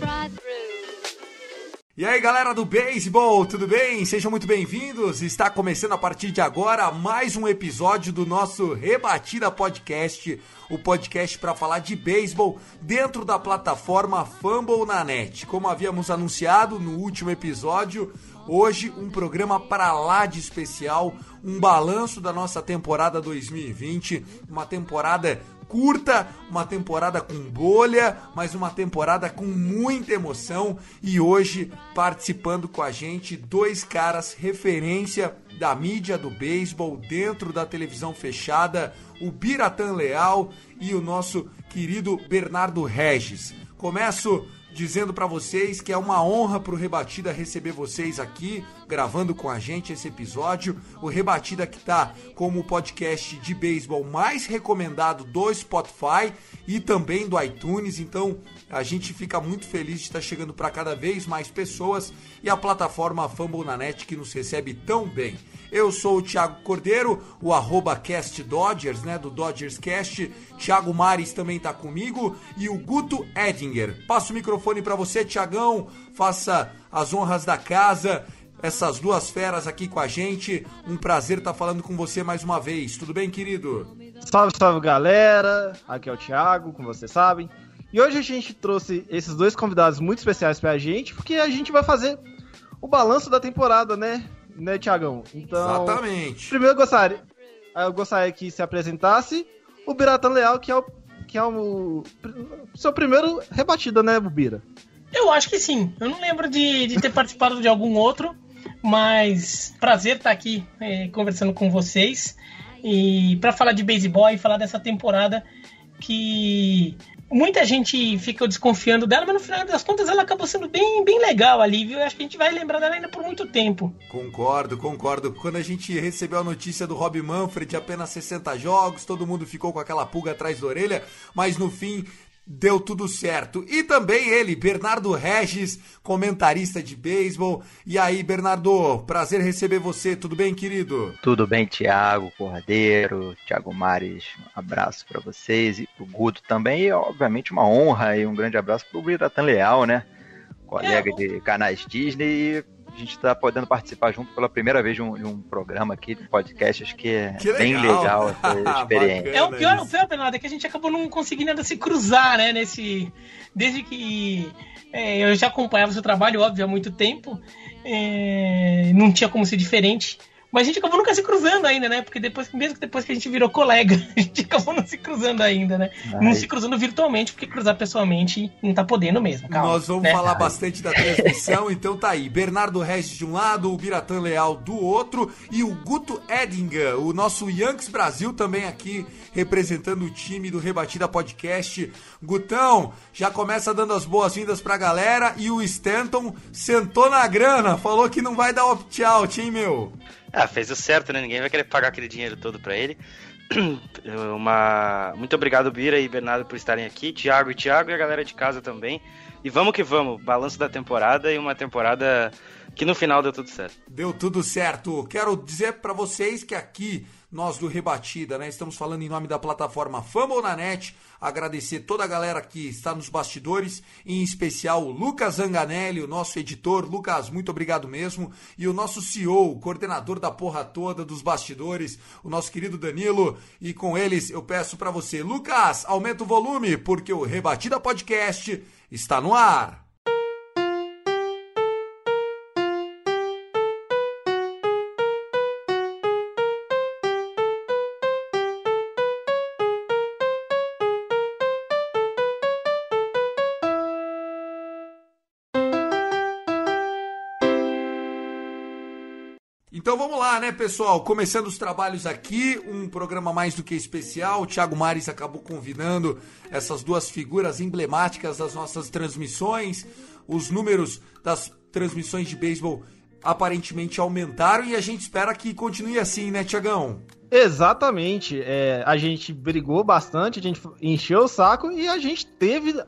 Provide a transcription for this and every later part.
right through. E aí galera do beisebol, tudo bem? Sejam muito bem-vindos. Está começando a partir de agora mais um episódio do nosso Rebatida Podcast, o podcast para falar de beisebol dentro da plataforma Fumble na Net. Como havíamos anunciado no último episódio, hoje um programa para lá de especial, um balanço da nossa temporada 2020, uma temporada curta, uma temporada com bolha, mas uma temporada com muita emoção e hoje participando com a gente dois caras referência da mídia do beisebol dentro da televisão fechada, o Biratan Leal e o nosso querido Bernardo Regis. Começo dizendo para vocês que é uma honra pro Rebatida receber vocês aqui, gravando com a gente esse episódio. O Rebatida que tá como o podcast de beisebol mais recomendado do Spotify e também do iTunes. Então, a gente fica muito feliz de estar chegando para cada vez mais pessoas e a plataforma Fumble na Net que nos recebe tão bem. Eu sou o Thiago Cordeiro, o arroba Cast Dodgers, né, do Dodgers Cast. Thiago Mares também tá comigo e o Guto Edinger. Passo o microfone para você, Tiagão. Faça as honras da casa. Essas duas feras aqui com a gente. Um prazer estar falando com você mais uma vez. Tudo bem, querido? Salve, salve galera! Aqui é o Thiago, como vocês sabem. E hoje a gente trouxe esses dois convidados muito especiais pra gente, porque a gente vai fazer o balanço da temporada, né? Né, Thiagão? Então, Exatamente. primeiro eu gostaria, eu gostaria que se apresentasse o Biratan Leal, que é o que é o seu primeiro rebatida, né, Bubira? Eu acho que sim. Eu não lembro de, de ter participado de algum outro, mas prazer estar aqui eh, conversando com vocês e para falar de beisebol e falar dessa temporada que muita gente ficou desconfiando dela, mas no final das contas ela acabou sendo bem, bem legal ali, viu? Acho que a gente vai lembrar dela ainda por muito tempo. Concordo, concordo. Quando a gente recebeu a notícia do Rob Manfred, apenas 60 jogos, todo mundo ficou com aquela pulga atrás da orelha, mas no fim deu tudo certo. E também ele, Bernardo Regis, comentarista de beisebol. E aí, Bernardo, prazer receber você. Tudo bem, querido? Tudo bem, Thiago Cordeiro, Thiago Mares, um abraço para vocês e pro Guto também, e obviamente uma honra e um grande abraço pro Biratan Leal, né? Colega É, o- de canais Disney e a gente tá podendo participar junto pela primeira vez de um, de um programa aqui, de podcast, acho que é Que bem legal. legal essa experiência. É o pior, o isso. pior, Bernardo, é que a gente acabou não conseguindo ainda se cruzar, né? Nesse. Desde que é, eu já acompanhava o seu trabalho, óbvio, há muito tempo. é, não tinha como ser diferente. Mas a gente acabou nunca se cruzando ainda, né? Porque depois, mesmo que depois que a gente virou colega, a gente acabou não se cruzando ainda, né? Não Ai. se cruzando virtualmente, porque cruzar pessoalmente não tá podendo mesmo. Calma, Nós vamos né? falar bastante da transmissão, então tá aí. Bernardo Regis de um lado, o Biratan Leal do outro e o Guto Edinger, o nosso Yankees Brasil também aqui representando o time do Rebatida Podcast. Gutão, já começa dando as boas-vindas pra galera e o Stanton sentou na grana, falou que não vai dar opt-out, hein, meu? Ah, fez o certo, né? Ninguém vai querer pagar aquele dinheiro todo pra ele. Uma... Muito obrigado, Bira e Bernardo, por estarem aqui. Thiago e Thiago e a galera de casa também. E vamos que vamos. Balanço da temporada e uma temporada que no final deu tudo certo. Deu tudo certo. Quero dizer pra vocês que aqui nós do Rebatida, né, estamos falando em nome da plataforma Fumble na Net. Agradecer toda a galera que está nos bastidores, em especial o Lucas Zanganelli, o nosso editor. Lucas, muito obrigado mesmo. E o nosso CEO, o coordenador da porra toda dos bastidores, o nosso querido Danilo. E com eles eu peço pra você, Lucas, aumenta o volume, porque o Rebatida Podcast está no ar. Né, pessoal? Começando os trabalhos aqui, um programa mais do que especial. O Thiago Mares acabou convidando essas duas figuras emblemáticas das nossas transmissões. Os números das transmissões de beisebol aparentemente aumentaram e a gente espera que continue assim, né, Tiagão? Exatamente. É, a gente brigou bastante, a gente encheu o saco e a gente teve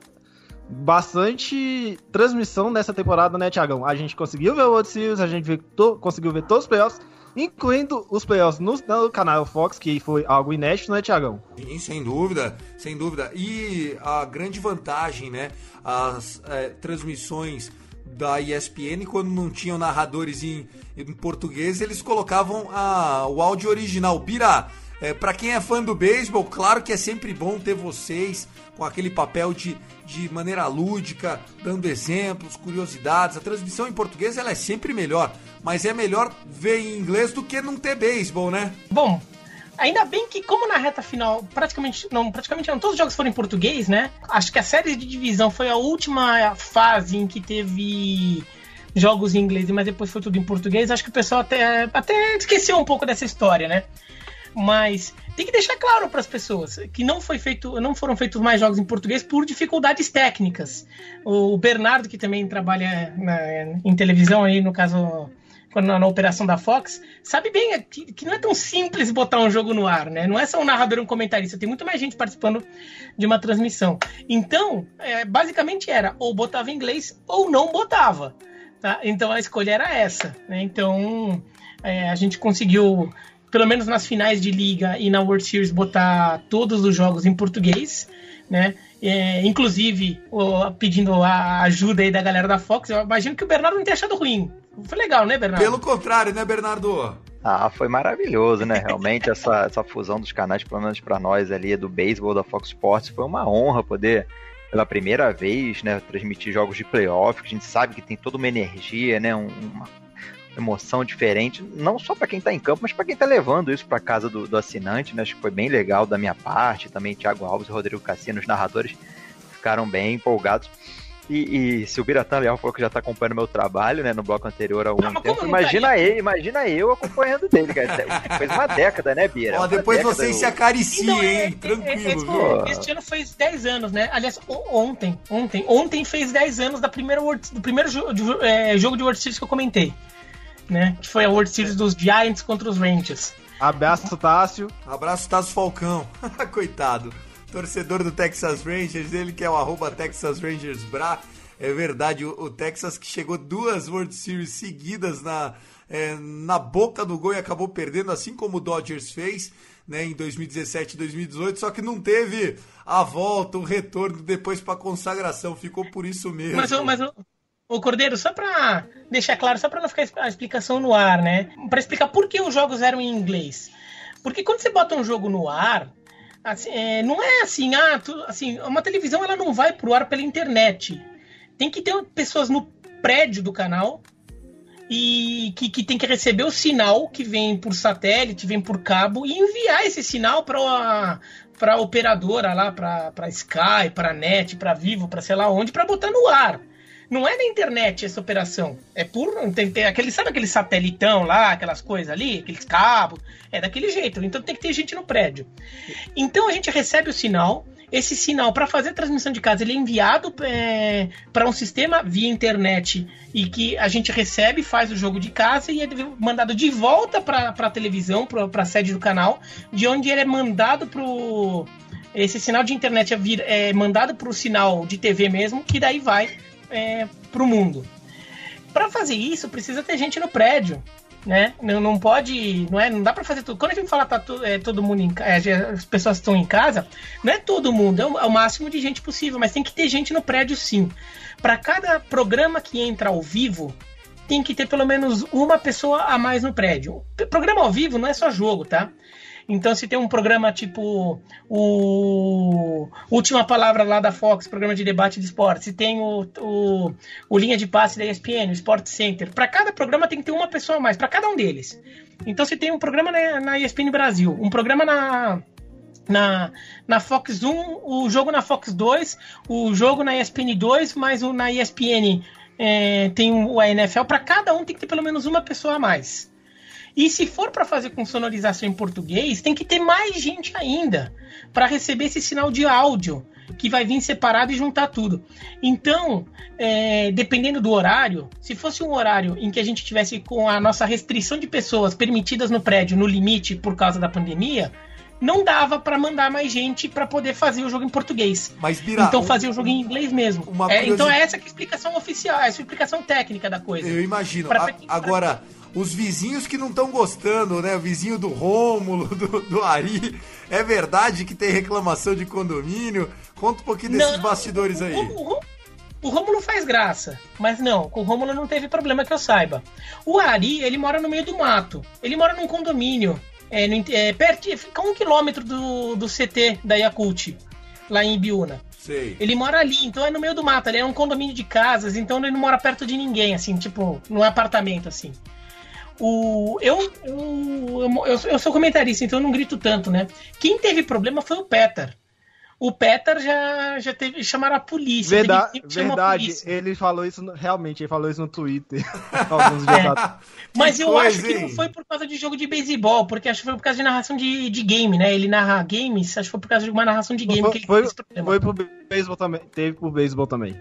bastante transmissão nessa temporada, né, Tiagão? A gente conseguiu ver o World Series, a gente conseguiu ver todos os playoffs, incluindo os playoffs no, no, canal Fox, que foi algo inédito, né, Tiagão? Sim, sem dúvida, sem dúvida. E a grande vantagem, né, as é, transmissões da ESPN, quando não tinham narradores em, em português, eles colocavam a, o áudio original. Bira, é, para quem é fã do beisebol, claro que é sempre bom ter vocês com aquele papel de, de maneira lúdica, dando exemplos, curiosidades. A transmissão em português ela é sempre melhor, mas é melhor ver em inglês do que não ter beisebol, né? Bom, Ainda bem que, como na reta final, praticamente não, praticamente não, todos os jogos foram em português, né? Acho que a série de divisão foi a última fase em que teve jogos em inglês, mas depois foi tudo em português. Acho que o pessoal até, até esqueceu um pouco dessa história, né? Mas tem que deixar claro para as pessoas que não foi feito, não foram feitos mais jogos em português por dificuldades técnicas. O Bernardo, que também trabalha na, em televisão aí, no caso na, na, operação da Fox, sabe bem que, que, não é tão simples botar um jogo no ar, né? Não é só um narrador e um comentarista, tem muito mais gente participando de uma transmissão. Então, é, basicamente era ou botava em inglês ou não botava. Tá? Então a escolha era essa. Né? Então é, a gente conseguiu pelo menos nas finais de liga e na World Series, botar todos os jogos em português, né? É, inclusive, pedindo a ajuda aí da galera da Fox, eu imagino que o Bernardo não tenha achado ruim. Foi legal, né, Bernardo? Pelo contrário, né, Bernardo? Ah, foi maravilhoso, né? Realmente essa, essa fusão dos canais, pelo menos para nós ali, do beisebol da Fox Sports, foi uma honra poder, pela primeira vez, né, transmitir jogos de playoff, que a gente sabe que tem toda uma energia, né, uma emoção diferente, não só para quem está em campo, mas para quem está levando isso para casa do, do, assinante, né? Acho que foi bem legal da minha parte, também Thiago Alves e Rodrigo Cassino, os narradores, ficaram bem empolgados. E, e se o Biratã Leal falou que já está acompanhando meu trabalho, né, no bloco anterior há algum não, tempo, imagina tá ele, imagina eu acompanhando dele, cara. Fez uma década, né, Bira? Ó, depois vocês se acariciam, então, hein? É, Tranquilo, é, é, Este ano fez 10 anos, né? Aliás, ontem, ontem, ontem fez 10 anos da primeira World, do primeiro jogo de, é, jogo de World Series que eu comentei né? Que foi a World Series dos Giants contra os Rangers. Abraço, Tássio. Abraço, Tássio Falcão. Coitado. Torcedor do Texas Rangers, ele que é o arroba Texas Rangers Bra. É verdade, o, o Texas que chegou duas World Series seguidas na, é, na boca do gol e acabou perdendo, assim como o Dodgers fez. Né, em 2017 e 2018, só que não teve a volta, o retorno depois para consagração, ficou por isso mesmo. Mas, mas, Ô Cordeiro, só pra deixar claro, só pra não ficar a explicação no ar, né? Pra explicar por que os jogos eram em inglês. Porque quando você bota um jogo no ar, assim, é, não é assim, ah, tu, assim, uma televisão ela não vai pro ar pela internet. Tem que ter pessoas no prédio do canal e que, que tem que receber o sinal que vem por satélite, vem por cabo e enviar esse sinal para para operadora lá, para Sky, para Net, para Vivo, para sei lá onde, para botar no ar. Não é na internet essa operação. É por. Tem, tem aquele, sabe aquele satelitão lá, aquelas coisas ali, aqueles cabos? É daquele jeito. Então tem que ter gente no prédio. Então a gente recebe o sinal. Esse sinal, para fazer a transmissão de casa, ele é enviado é, para um sistema via internet e que a gente recebe, faz o jogo de casa e é mandado de volta para a televisão, para a sede do canal, de onde ele é mandado para esse sinal de internet é, vir, é mandado para o sinal de TV mesmo, que daí vai é, para o mundo. Para fazer isso, precisa ter gente no prédio, né? Não, não pode, não é, não dá para fazer tudo. Quando a gente fala tá é, todo mundo em é, as pessoas estão em casa, não é todo mundo, é o, é o, máximo de gente possível, mas tem que ter gente no prédio sim. Para cada programa que entra ao vivo, tem que ter pelo menos uma pessoa a mais no prédio. Programa ao vivo não é só jogo, tá? Então, se tem um programa tipo o Última Palavra lá da Fox, programa de debate de esporte, se tem o, o, o Linha de Passe da ESPN, o Sport Center, para cada programa tem que ter uma pessoa a mais, para cada um deles. Então, se tem um programa na, na ESPN Brasil, um programa na, na, na Fox 1, o jogo na Fox 2, o jogo na ESPN 2, mais um na ESPN é, tem o NFL. Para cada um tem que ter pelo menos uma pessoa a mais. E se for para fazer com sonorização em português, tem que ter mais gente ainda para receber esse sinal de áudio que vai vir separado e juntar tudo. Então, é, dependendo do horário, se fosse um horário em que a gente tivesse com a nossa restrição de pessoas permitidas no prédio no limite por causa da pandemia, não dava para mandar mais gente para poder fazer o jogo em português. Mas, Bira, então um- fazia o jogo em inglês mesmo. É, então é essa que é a explicação oficial, essa é a explicação técnica da coisa. Eu imagino. A- agora, os vizinhos que não estão gostando, né? O vizinho do Rômulo, do, do Ari. É verdade que tem reclamação de condomínio? Conta um pouquinho desses Não, bastidores o- aí. O, o, o Rômulo faz graça, mas não, com o Rômulo não teve problema que eu saiba. O Ari, ele mora no meio do mato. Ele mora num condomínio, é, no, é, perto, fica a um quilômetro do, do CT da Yakult, lá em Ibiúna. Sei. Ele mora ali, então é no meio do mato, ele é um condomínio de casas, então ele não mora perto de ninguém, assim, tipo, num apartamento, assim. O, eu, eu, eu, eu sou comentarista, então eu não grito tanto, né? Quem teve problema foi o Peter. O Peter já, já teve. Chamaram a polícia. Verdade, teve que chamar a verdade polícia. ele falou isso, realmente, ele falou isso no Twitter alguns dias É. atrás. Mas Que eu coisa, acho que hein? não foi por causa de jogo de beisebol, porque acho que foi por causa de narração de, de game, né? Ele narra games, acho que foi por causa de uma narração de game que ele Foi, teve esse problema. foi pro beisebol também, teve pro beisebol também.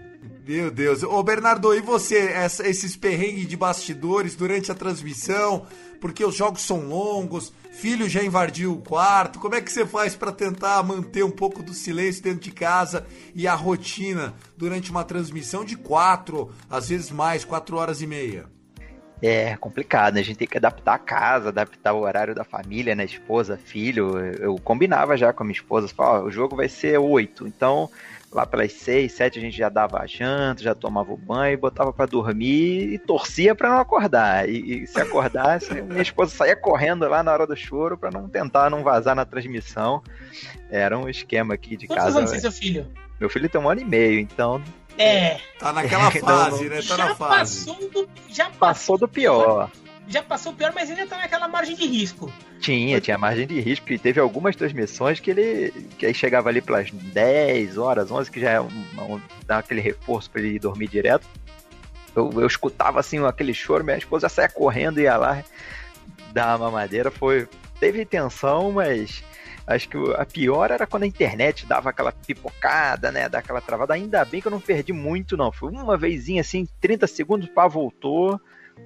Meu Deus. Ô, Bernardo, e você? Essa- esses perrengues de bastidores durante a transmissão? Porque os jogos são longos, filho já invadiu o quarto. Como é que você faz pra tentar manter um pouco do silêncio dentro de casa e a rotina durante uma transmissão de quatro, às vezes mais, quatro horas e meia? É complicado, né? A gente tem que adaptar a casa, adaptar o horário da família, né? Esposa, filho. Eu combinava já com a minha esposa, falava, o jogo vai ser oito, então lá pelas seis, sete a gente já dava a janta, já tomava o banho, botava pra dormir e torcia pra não acordar. E, e se acordasse, minha esposa saía correndo lá na hora do choro pra não tentar não vazar na transmissão. Era um esquema aqui de Quantos casa. anos tem seu filho? Meu filho tem um ano e meio, então É. Tá naquela Então, fase, né? Tá já na fase. passou do. Já passou do pior. Já passou o pior, mas ainda tá naquela margem de risco. Tinha, tinha margem de risco e teve algumas transmissões que ele que aí chegava ali pelas 10 horas, 11, que já é um, um, dá aquele reforço para ele ir dormir direto. Eu, eu escutava assim aquele choro, minha esposa saia correndo e ia lá dar uma mamadeira. Foi, teve tensão, mas acho que o- a pior era quando a internet dava aquela pipocada, né? Dá aquela travada. Ainda bem que eu não perdi muito, não. Foi uma vezinha assim, 30 segundos, pá, voltou.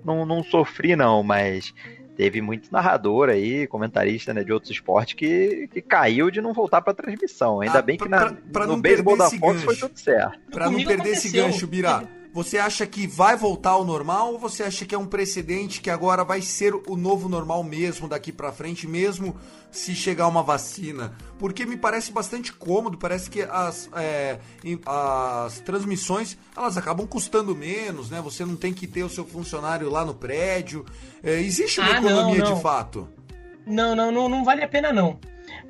Não, não sofri, não, mas teve muito narrador aí, comentarista né, de outros esportes, que, que caiu de não voltar pra transmissão. Ainda Ah, bem que na, pra- pra no não beisebol da esse Fox foi gancho. tudo certo. Pra não perder esse aconteceu. gancho, Bira, você acha que vai voltar ao normal ou você acha que é um precedente que agora vai ser o novo normal mesmo daqui pra frente, mesmo se chegar uma vacina? Porque me parece bastante cômodo, parece que as, é, as transmissões elas acabam custando menos, né? Você não tem que ter o seu funcionário lá no prédio. É, existe uma Ah, não, economia não. de fato. Não, não, não, não vale a pena não.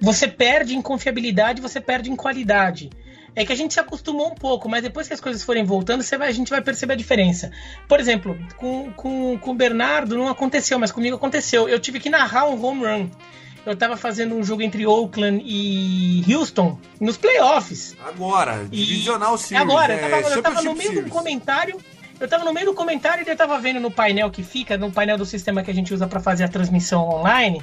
Você perde em confiabilidade, você perde em qualidade. É que a gente se acostumou um pouco, mas depois que as coisas forem voltando, vai, a gente vai perceber a diferença. Por exemplo, com, com, com o Bernardo não aconteceu, mas comigo aconteceu. Eu tive que narrar um home run. Eu tava fazendo um jogo entre Oakland e Houston nos playoffs. Agora, E- divisional series, Agora, eu é, tava, eu tava no meio do Series. comentário. Eu tava no meio do comentário e eu tava vendo no painel que fica, no painel do sistema que a gente usa pra fazer a transmissão online.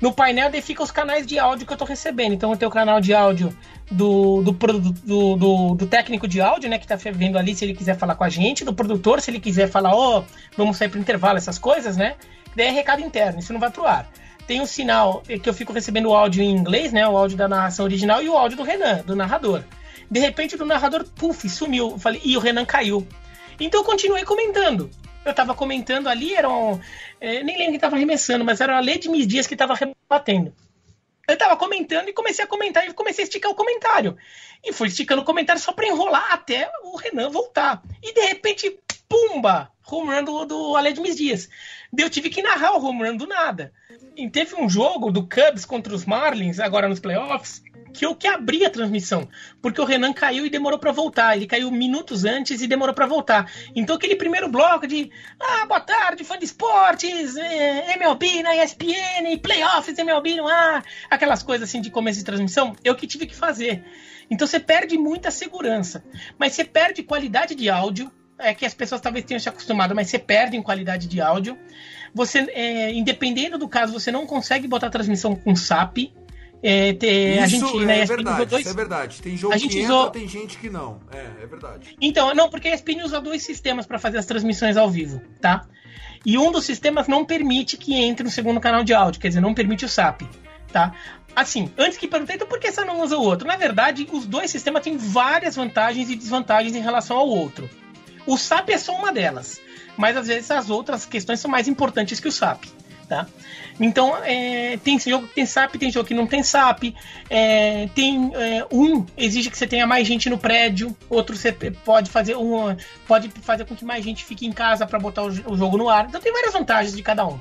No painel daí fica os canais de áudio que eu tô recebendo. Então eu tenho o canal de áudio do, do, do, do, do técnico de áudio, né, que tá vendo ali se ele quiser falar com a gente, do produtor, se ele quiser falar, ó, vamos sair pro intervalo, essas coisas, né? Daí é recado interno, isso não vai pro ar. Tem o sinal que eu fico recebendo o áudio em inglês, né? O áudio da narração original e o áudio do Renan, do narrador. De repente, do narrador, puf, sumiu. Eu falei, ih, o Renan caiu. Então eu continuei comentando. Eu tava comentando ali, era um. eh, nem lembro quem tava arremessando, mas era a Lady Miss Dias que tava rebatendo. Eu tava comentando e comecei a comentar e comecei a esticar o comentário. E fui esticando o comentário só pra enrolar até o Renan voltar. E de repente, pumba! Home run do, do Dias. Eu tive que narrar o home run do nada. E teve um jogo do Cubs contra os Marlins, agora nos playoffs, que eu que abri a transmissão, porque o Renan caiu e demorou pra voltar. Ele caiu minutos antes e demorou pra voltar. Então aquele primeiro bloco de ah, boa tarde, fã de esportes, eh, MLB na ESPN, playoffs MLB no ar, aquelas coisas assim de começo de transmissão, eu que tive que fazer. Então você perde muita segurança, mas você perde qualidade de áudio, é que as pessoas talvez tenham se acostumado, mas você perde em qualidade de áudio. Você, é, independendo do caso, você não consegue botar transmissão com SAP. É, ter, Isso a gente, é né, a ESPN verdade, usou dois- isso é verdade. Tem jogo A que gente entra, usou- tem gente que não. É, é verdade. Então, não, porque a ESPN usa dois sistemas para fazer as transmissões ao vivo, tá? E um dos sistemas não permite que entre no segundo canal de áudio, quer dizer, não permite o SAP, tá? Assim, antes que perguntei, então por que você não usa o outro? Na verdade, os dois sistemas têm várias vantagens e desvantagens em relação ao outro. O SAP é só uma delas, mas às vezes as outras questões são mais importantes que o SAP, tá? Então, é, tem jogo que tem SAP, tem jogo que não tem SAP. é, tem é, um exige que você tenha mais gente no prédio, outro você pode fazer um, pode fazer com que mais gente fique em casa para botar o, o jogo no ar. Então tem várias vantagens de cada um.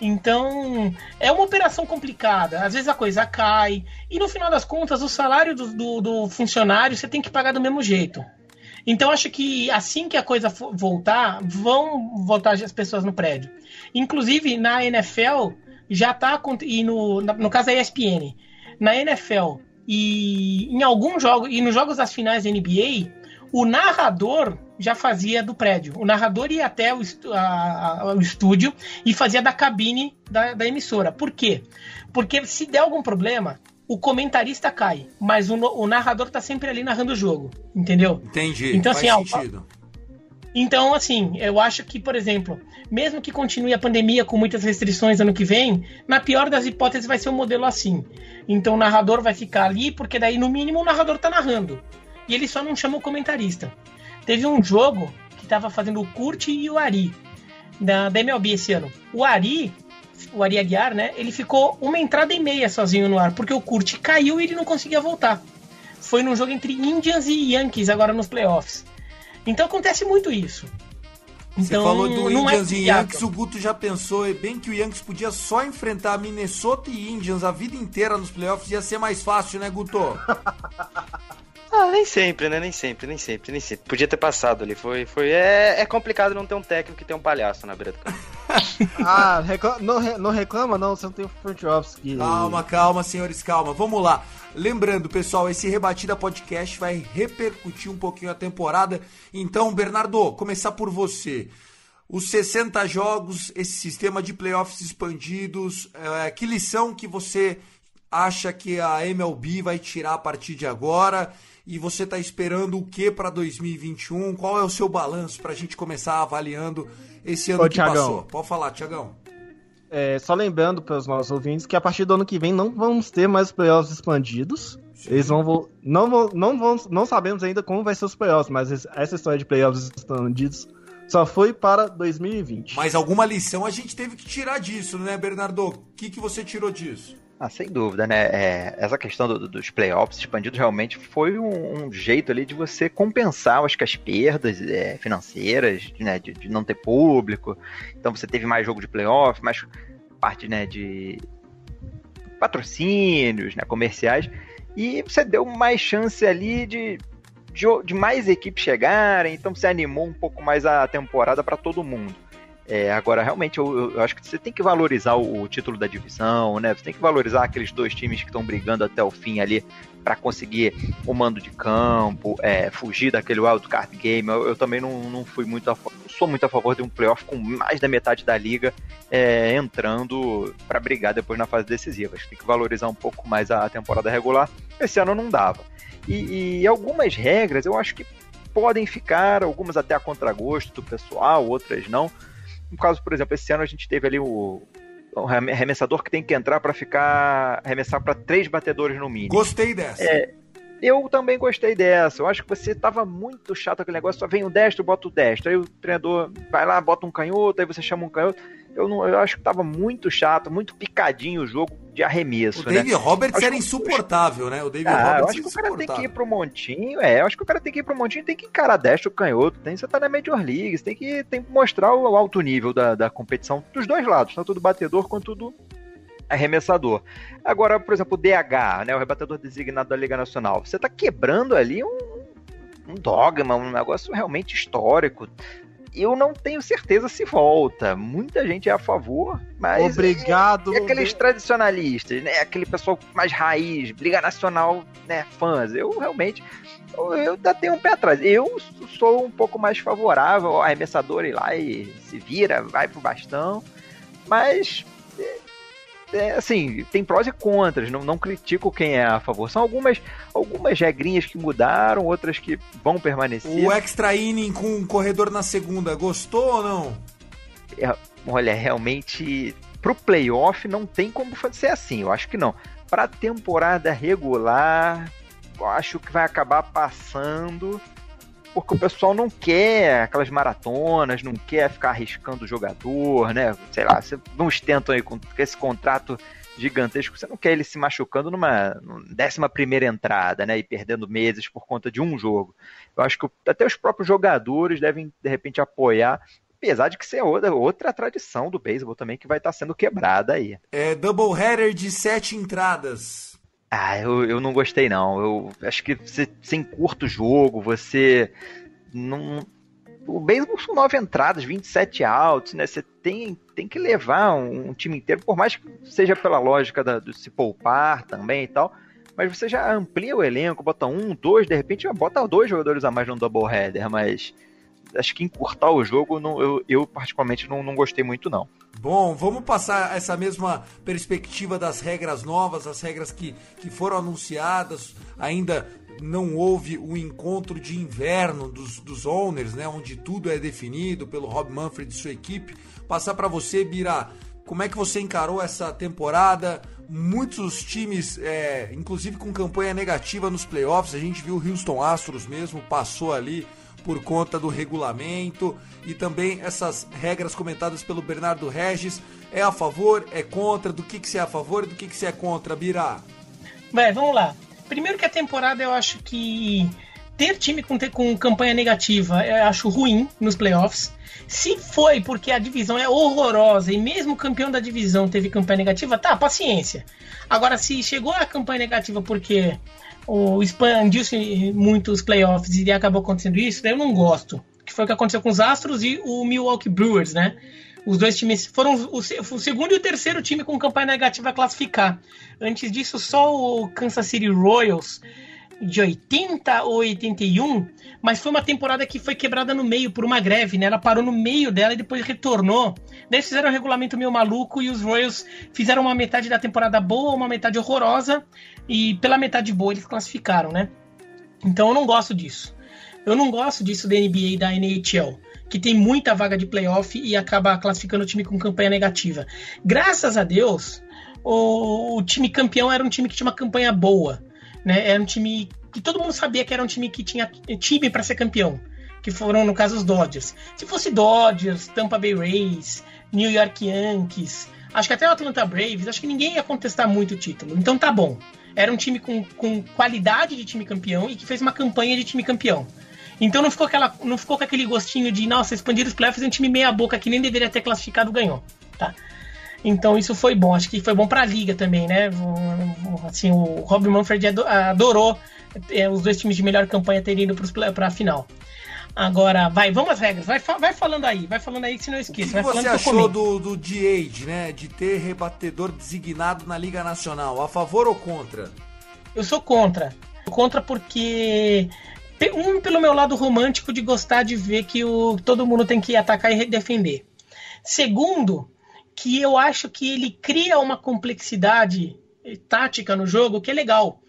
Então, é uma operação complicada. Às vezes a coisa cai. E no final das contas, o salário do, do, do funcionário você tem que pagar do mesmo jeito. Então, acho que assim que a coisa voltar, vão voltar as pessoas no prédio. Inclusive, na NFL, já tá. E no, no caso da ESPN, na NFL e em alguns jogos, e nos jogos das finais da NBA, o narrador já fazia do prédio. O narrador ia até o, estúdio e fazia da cabine da, da emissora. Por quê? Porque se der algum problema, o comentarista cai, mas o, o narrador tá sempre ali narrando o jogo, entendeu? Entendi. Então, faz assim, ó, sentido. Então, assim, eu acho que, por exemplo, mesmo que continue a pandemia com muitas restrições ano que vem, na pior das hipóteses vai ser um modelo assim. Então o narrador vai ficar ali, porque daí, no mínimo, o narrador tá narrando. E ele só não chama o comentarista. Teve um jogo que tava fazendo o Kurt e o Ari, da, da MLB esse ano. O Ari, o Ari Aguiar, né? Ele ficou uma entrada e meia sozinho no ar, porque o Kurt caiu e ele não conseguia voltar. Foi num jogo entre Indians e Yankees, agora nos playoffs. Então acontece muito isso. Você Então, falou do não é Indians e viável. Yankees, o Guto já pensou, é bem que o Yankees podia só enfrentar Minnesota e Indians a vida inteira nos playoffs, ia ser mais fácil, né, Guto? Ah, nem sempre, né? Nem sempre, nem sempre, nem sempre. Podia ter passado ali. Foi, foi. É, é complicado não ter um técnico que tem um palhaço na beira do campo. Ah, recla- não, não reclama não, você não tem o front office que... Calma, calma, senhores, calma. Vamos lá. Lembrando, pessoal, esse Rebatida Podcast vai repercutir um pouquinho a temporada. Então, Bernardo, começar por você. Os 60 jogos, esse sistema de playoffs expandidos, é, que lição que você acha que a MLB vai tirar a partir de agora? E você está esperando o que para 2021? Qual é o seu balanço para a gente começar avaliando esse ano Ô, que Thiagão. passou? Pode falar, Tiagão. É, só lembrando para os nossos ouvintes que a partir do ano que vem não vamos ter mais playoffs expandidos. Eles vão, não vão, não vão, não sabemos ainda como vai ser os playoffs, mas es- essa história de playoffs expandidos só foi para 2020. Mas alguma lição a gente teve que tirar disso, né, Bernardo? O que, que você tirou disso? Ah, sem dúvida, né? É, essa questão do- dos playoffs expandidos realmente foi um, um jeito ali de você compensar, acho que as perdas é, financeiras, né? De, de não ter público. Então você teve mais jogo de playoff, mais parte, né? De patrocínios, né? Comerciais. E você deu mais chance ali de, de, de mais equipes chegarem. Então você animou um pouco mais a temporada para todo mundo. É, agora, realmente, eu, eu- acho que você tem que valorizar o, o título da divisão, né? Você tem que valorizar aqueles dois times que estão brigando até o fim ali para conseguir o mando de campo, é, fugir daquele wild card game. Eu, eu também não, não fui muito a, sou muito a favor de um playoff com mais da metade da liga é, entrando para brigar depois na fase decisiva. Acho que tem que valorizar um pouco mais a, a temporada regular. Esse ano não dava. E, e algumas regras eu acho que podem ficar, algumas até a contragosto do pessoal, outras não. No caso, por exemplo, esse ano a gente teve ali o, o arrem- arremessador que tem que entrar para ficar arremessar para três batedores no mínimo. Gostei dessa. Eu também gostei dessa. Eu acho que você tava muito chato aquele negócio, só vem o destro, bota o destro. Aí o treinador vai lá, bota um canhoto, aí você chama um canhoto. Eu, não, eu acho que tava muito chato, muito picadinho o jogo de arremesso, O né? David Roberts Acho era insuportável, né? O David Ah, eu Roberts acho que o cara tem que ir pro montinho, é, eu acho que o cara tem que ir pro montinho tem que encarar destro, canhoto, tem, você tá na Major League, você tem que, tem que mostrar o alto nível da, da competição dos dois lados, tanto do batedor quanto do arremessador. Agora, por exemplo, o DH, né, o rebatedor designado da Liga Nacional, você tá quebrando ali um, um dogma, um negócio realmente histórico. eu não tenho certeza se volta. Muita gente é a favor, mas. Obrigado. E aqueles tradicionalistas, né? Aquele pessoal mais raiz, Liga Nacional, né? Fãs. Eu realmente. Eu, eu ainda tenho um pé atrás. Eu sou um pouco mais favorável ao arremessador ir lá e se vira, vai pro bastão. Mas é, assim, tem prós e contras, não, não critico quem é a favor. São algumas, algumas regrinhas que mudaram, outras que vão permanecer. O extra inning com um corredor na segunda, gostou ou não? É, olha, realmente, pro playoff não tem como ser assim, eu acho que não. Pra temporada regular, eu acho que vai acabar passando porque o pessoal não quer aquelas maratonas, não quer ficar arriscando o jogador, né? Sei lá, uns tentam aí com esse contrato gigantesco, você não quer ele se machucando numa, décima primeira entrada, né? E perdendo meses por conta de um jogo. Eu acho que até os próprios jogadores devem, de repente, apoiar apesar de que isso é outra, outra tradição do beisebol também que vai estar sendo quebrada aí. É double header de sete entradas. Ah, eu, eu não gostei não. Eu acho que você, você encurta o jogo, você não. O beisebol são nove entradas, 27 outs, né? Você tem, tem que levar um, um time inteiro, por mais que seja pela lógica da, do se poupar também e tal. Mas você já amplia o elenco, bota um, dois, de repente bota dois jogadores a mais no double header, mas acho que encurtar o jogo não, eu, eu particularmente não, não gostei muito não. Bom, vamos passar essa mesma perspectiva das regras novas, as regras que, que foram anunciadas, ainda não houve o encontro de inverno dos, dos owners, né, onde tudo é definido pelo Rob Manfred e sua equipe. Passar para você, Bira, como é que você encarou essa temporada? Muitos times, é, inclusive com campanha negativa nos playoffs, a gente viu o Houston Astros mesmo, passou ali por conta do regulamento e também essas regras comentadas pelo Bernardo Regis. É a favor, é contra? Do que, que você é a favor e do que, que você é contra, Bira? Vai, vamos lá. Primeiro que a temporada eu acho que ter time com, com campanha negativa eu acho ruim nos playoffs. Se foi porque a divisão é horrorosa e mesmo o campeão da divisão teve campanha negativa, tá, paciência. Agora, se chegou a campanha negativa porque o expandiu-se muito os playoffs e acabou acontecendo isso, eu não gosto. Que foi o que aconteceu com os Astros e o Milwaukee Brewers, né? Os dois times foram o, o segundo e o terceiro time com campanha negativa a classificar. Antes disso, só o Kansas City Royals de 80 ou 81, mas foi uma temporada que foi quebrada no meio por uma greve, né? Ela parou no meio dela e depois retornou. Daí fizeram um regulamento meio maluco e os Royals fizeram uma metade da temporada boa, uma metade horrorosa, e pela metade boa eles classificaram, né? Então eu não gosto disso. Eu não gosto disso da NBA e da NHL, que tem muita vaga de playoff e acaba classificando o time com campanha negativa. Graças a Deus, o, o time campeão era um time que tinha uma campanha boa né? Era um time que todo mundo sabia que era um time que tinha time para ser campeão, que foram no caso os Dodgers. Se fosse Dodgers, Tampa Bay Rays, New York Yankees, acho que até o Atlanta Braves, acho que ninguém ia contestar muito o título. Então tá bom. Era um time com, com qualidade de time campeão e que fez uma campanha de time campeão. Então não ficou, aquela, não ficou com aquele gostinho de, nossa, expandir os playoffs e um time meia boca que nem deveria ter classificado ganhou. Tá? Então isso foi bom. Acho que foi bom para a liga também, né? Assim, o Rob Manfred adorou é, os dois times de melhor campanha terem ido para a final. Agora, vai, vamos às regras. Vai, vai falando aí, vai falando aí que se não esqueça. O que, você achou do, do DH, né? De ter rebatedor designado na Liga Nacional? A favor ou contra? Eu sou contra. Contra porque. Um, pelo meu lado romântico de gostar de ver que o, todo mundo tem que atacar e defender. Segundo, que eu acho que ele cria uma complexidade eh, tática no jogo que é legal.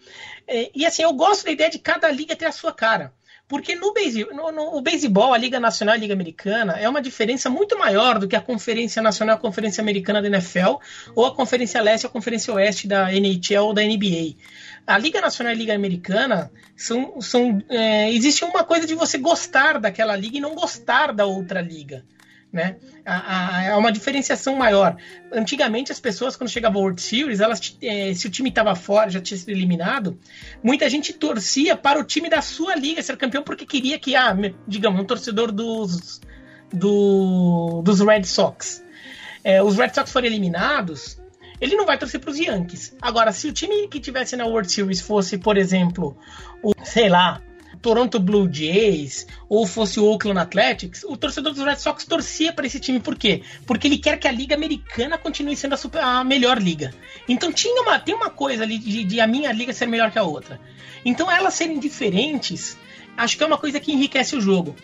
É, e assim, eu gosto da ideia de cada liga ter a sua cara. Porque no, base, no, no beisebol, a Liga Nacional e a Liga Americana é uma diferença muito maior do que a Conferência Nacional e a Conferência Americana da NFL ou a Conferência Leste e a Conferência Oeste da NHL ou da NBA. A Liga Nacional e a Liga Americana são. são é, existe uma coisa de você gostar daquela liga e não gostar da outra liga né? Há, uma diferenciação maior. Antigamente, as pessoas, quando chegavam ao World Series, elas, é, se o time estava fora, já tinha sido eliminado, muita gente torcia para o time da sua liga ser campeão porque queria que, ah, digamos, um torcedor dos, do, dos Red Sox. É, os Red Sox foram eliminados, ele não vai torcer para os Yankees. Agora, se o time que tivesse na World Series fosse, por exemplo, o, sei lá, Toronto Blue Jays ou fosse o Oakland Athletics, o torcedor dos Red Sox torcia para esse time. Por quê? Porque ele quer que a liga americana continue sendo a, super, a melhor liga. Então tinha uma, tem uma coisa ali de, de a minha liga ser melhor que a outra. Então elas serem diferentes, acho que é uma coisa que enriquece o jogo.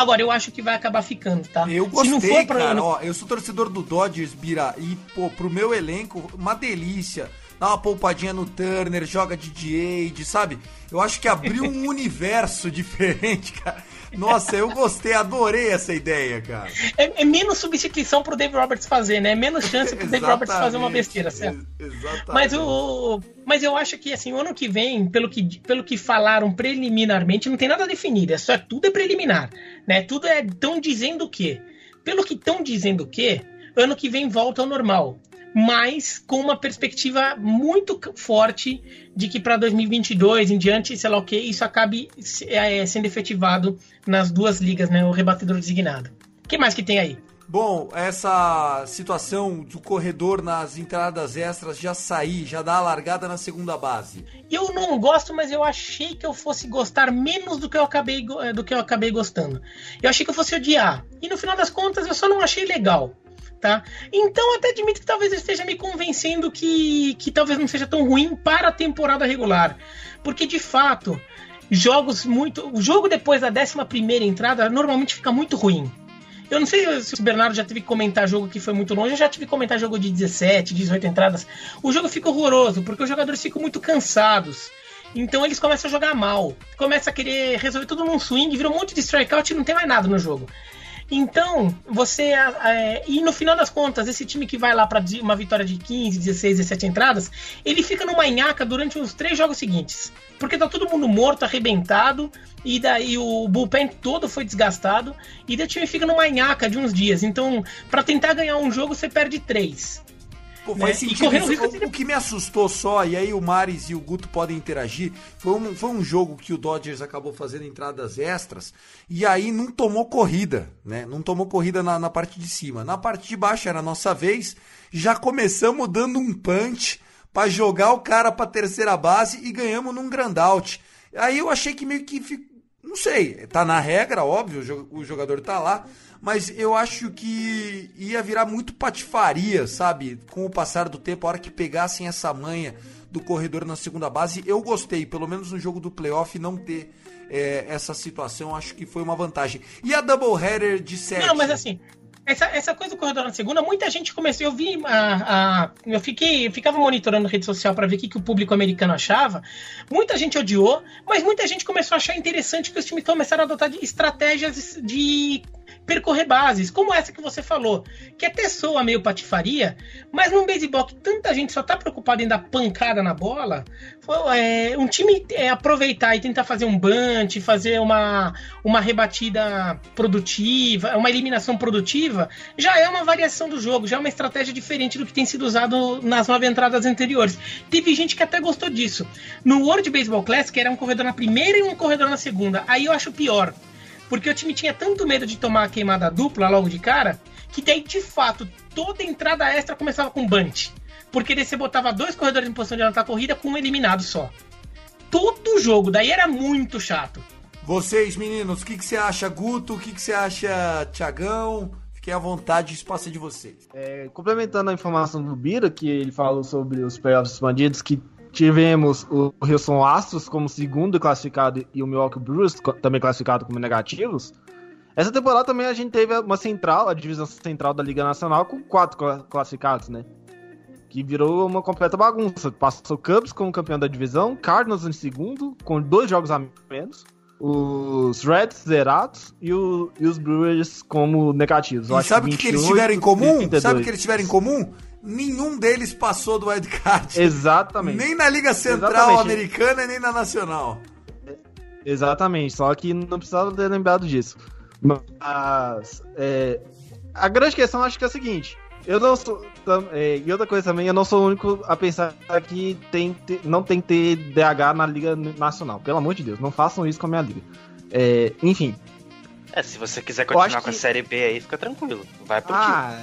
Agora, eu acho que vai acabar ficando, tá? Eu gostei, Se não for pra, cara. Ó, eu sou torcedor do Dodgers, Bira, e, pô, pro meu elenco, uma delícia. Dá uma poupadinha no Turner, joga de Age, sabe? Eu acho que abriu um universo diferente, cara. Nossa, eu gostei, adorei essa ideia, cara. É, é menos substituição pro Dave Roberts fazer, né? É menos chance pro Dave Roberts fazer uma besteira, certo? Exatamente. Mas, o, mas eu acho que assim, o ano que vem, pelo que, pelo que falaram preliminarmente, não tem nada definido. É só tudo é preliminar. Né? Tudo é. Estão dizendo o quê? Pelo que estão dizendo o quê? Ano que vem volta ao normal mas com uma perspectiva muito forte de que para 2022 em diante, sei lá o que, isso acabe é, sendo efetivado nas duas ligas, né? O rebatedor designado. O que mais que tem aí? Bom, essa situação do corredor nas entradas extras já sair, já dá a largada na segunda base. Eu não gosto, mas eu achei que eu fosse gostar menos do que eu acabei, do que eu acabei gostando. Eu achei que eu fosse odiar. E no final das contas eu só não achei legal tá? Então até admito que talvez esteja me convencendo que, que talvez não seja tão ruim para a temporada regular. Porque de fato, jogos muito. O jogo depois da 11 primeira entrada normalmente fica muito ruim. Eu não sei se o Bernardo já teve que comentar jogo que foi muito longe, eu já tive que comentar jogo de 17, 18 entradas. O jogo fica horroroso, porque os jogadores ficam muito cansados. Então eles começam a jogar mal. Começa a querer resolver tudo num swing, vira um monte de strikeout e não tem mais nada no jogo. Então, você. É, e no final das contas, esse time que vai lá para uma vitória de 15, 16, 17 entradas, ele fica numa nhaca durante os três jogos seguintes. Porque tá todo mundo morto, arrebentado, e daí o bullpen todo foi desgastado, e daí o time fica numa nhaca de uns dias. Então, para tentar ganhar um jogo, você perde três. Pô, faz né? sentido. O, o, que me assustou só, e aí o Maris e o Guto podem interagir, foi um, foi um jogo que o Dodgers acabou fazendo entradas extras e aí não tomou corrida, né? Não tomou corrida na, na parte de cima. Na parte de baixo era a nossa vez, já começamos dando um punch para jogar o cara para terceira base e ganhamos num grand out. Aí eu achei que meio que não sei, tá na regra, óbvio, o jogador tá lá, mas eu acho que ia virar muito patifaria, sabe? Com o passar do tempo, a hora que pegassem essa manha do corredor na segunda base, eu gostei, pelo menos no jogo do playoff, não ter é, essa situação, acho que foi uma vantagem. E a doubleheader de 7? Não, mas assim, essa, essa coisa do corredor na segunda, muita gente começou. Eu vi a. a eu fiquei. Eu ficava monitorando rede social para ver o que, que o público americano achava. Muita gente odiou, mas muita gente começou a achar interessante que os times começaram a adotar estratégias de percorrer bases, como essa que você falou, que até soa meio patifaria, mas num beisebol que tanta gente só tá preocupada em dar pancada na bola, é, um time é, aproveitar e tentar fazer um bunt, fazer uma, uma rebatida produtiva, uma eliminação produtiva, já é uma variação do jogo, já é uma estratégia diferente do que tem sido usado nas nove entradas anteriores. Teve gente que até gostou disso. No World Baseball Classic era um corredor na primeira e um corredor na segunda. Aí eu acho pior. Porque o time tinha tanto medo de tomar a queimada dupla logo de cara, que daí, de fato, toda entrada extra começava com bunt. Porque daí você botava dois corredores em posição de anotar a corrida com um eliminado só. Todo o jogo, daí era muito chato. Vocês, meninos, o que, que você acha, Guto? O que, que você acha, Tiagão? Fiquem à vontade, espaço é de vocês. É, complementando a informação do Bira, que ele falou sobre os playoffs expandidos, que Tivemos o Houston Astros como segundo classificado e o Milwaukee Brewers também classificado como negativos. Essa temporada também a gente teve uma central, a divisão central da Liga Nacional, com quatro classificados, né? Que virou uma completa bagunça. Passou o Cubs como campeão da divisão, Cardinals em segundo, com dois jogos a menos, os Reds zerados e, o, e os Brewers como negativos. sabe o que, que, eles tiveram em comum? 32. Sabe o que eles tiveram em comum? Nenhum deles passou do wildcard. Exatamente. Nem na Liga Central Exatamente. Americana, nem na Nacional. Exatamente, só que não precisava ter lembrado disso. Mas é, a grande questão acho que é a seguinte: eu não sou. É, e outra coisa também, eu não sou o único a pensar que tem, não tem que ter DH na Liga Nacional. Pelo amor de Deus, não façam isso com a minha liga. É, enfim. É, se você quiser continuar com a Série B aí, fica tranquilo. Vai pro ah,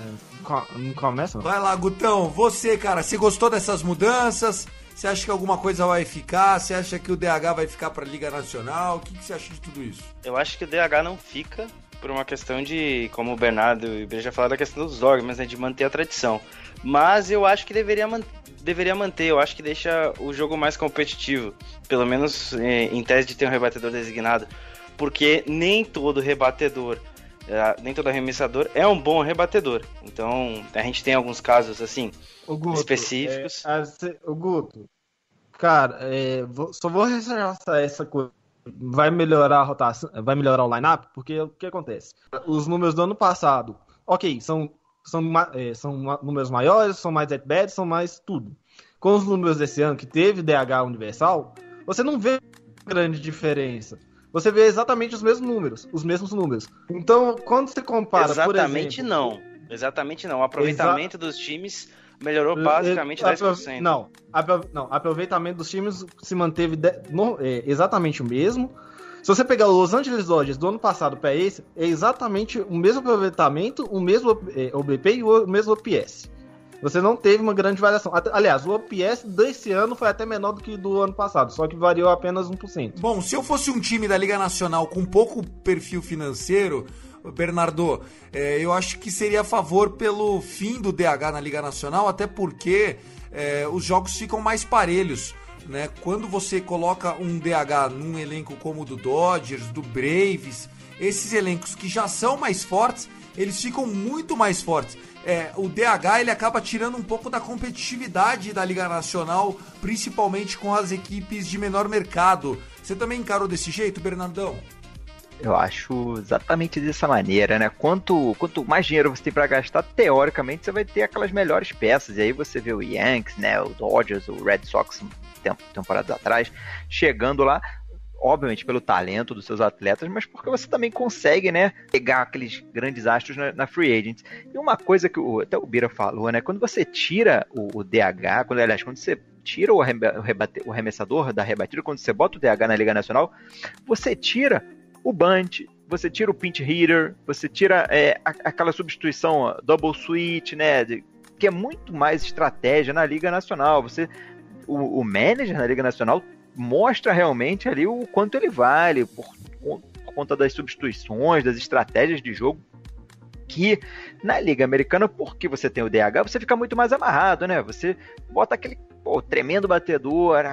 não começa? Vai lá, Gutão. Você, cara, você gostou dessas mudanças? Você acha que alguma coisa vai ficar? Você acha que o DH vai ficar para a Liga Nacional? O que, que você acha de tudo isso? Eu acho que o DH não fica por uma questão de, como o Bernardo e o Bre já falaram da questão dos dogmas, né, de manter a tradição. Mas eu acho que deveria, man deveria manter, eu acho que deixa o jogo mais competitivo, pelo menos eh, em tese de ter um rebatedor designado, porque nem todo rebatedor nem todo arremessador é um bom rebatedor. Então, a gente tem alguns casos assim Guto, específicos. É, o Guto, cara, é, vou, só vou ressaltar essa coisa. Vai melhorar a rotação, vai melhorar o lineup, porque o que acontece? Os números do ano passado, ok, são, são, é, são números maiores, são mais at-bats, são mais tudo. Com os números desse ano, que teve DH universal, você não vê grande diferença você vê exatamente os mesmos números, os mesmos números. Então, quando você compara, exatamente exemplo, não, exatamente não. O aproveitamento dos times melhorou basicamente 10%. Não, não, aproveitamento dos times se manteve de, no, é, exatamente o mesmo. Se você pegar os Los Angeles Dodgers do ano passado para esse, é exatamente o mesmo aproveitamento, o mesmo é, OBP e o mesmo OPS. Você não teve uma grande variação. Aliás, o OPS desse ano foi até menor do que do ano passado, só que variou apenas 1%. Bom, se eu fosse um time da Liga Nacional com pouco perfil financeiro, Bernardo, é, eu acho que seria a favor pelo fim do DH na Liga Nacional, até porque é, os jogos ficam mais parelhos. Né? Quando você coloca um DH num elenco como o do Dodgers, do Braves, esses elencos que já são mais fortes, eles ficam muito mais fortes é, o DH ele acaba tirando um pouco da competitividade da Liga Nacional, principalmente com as equipes de menor mercado. Você também encarou desse jeito, Bernardão? Eu acho exatamente dessa maneira, né? Quanto, quanto mais dinheiro você tem para gastar, teoricamente você vai ter aquelas melhores peças. E aí você vê o Yankees, né? O Dodgers, o Red Sox tempo, temporadas atrás, chegando lá obviamente pelo talento dos seus atletas, mas porque você também consegue, né, pegar aqueles grandes astros na, na free agent. E uma coisa que o, até o Bira falou, né, quando você tira o, o DH, quando, aliás, quando você tira o, rebate, o arremessador da rebatida, quando você bota o DH na Liga Nacional, você tira o bunt, você tira o pinch hitter, você tira é, aquela substituição double switch, né, de, que é muito mais estratégia na Liga Nacional. Você o, o manager na Liga Nacional mostra realmente ali o quanto ele vale por, por conta das substituições, das estratégias de jogo que na Liga Americana, porque você tem o DH, você fica muito mais amarrado, né? Você bota aquele pô, tremendo batedor,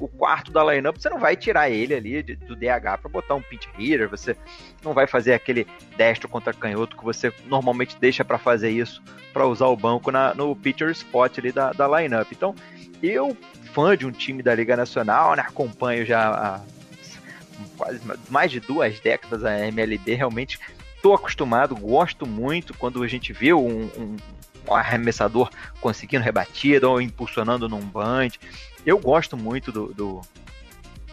o quarto da lineup, você não vai tirar ele ali do DH para botar um pinch hitter, você não vai fazer aquele destro contra canhoto que você normalmente deixa para fazer isso, para usar o banco na, no pitcher spot ali da, da lineup. Então, eu fã de um time da Liga Nacional, né? Acompanho já há quase mais de duas décadas a MLB, realmente estou acostumado, gosto muito quando a gente vê um, um, um arremessador conseguindo rebatida ou impulsionando num band. Eu gosto muito do, do,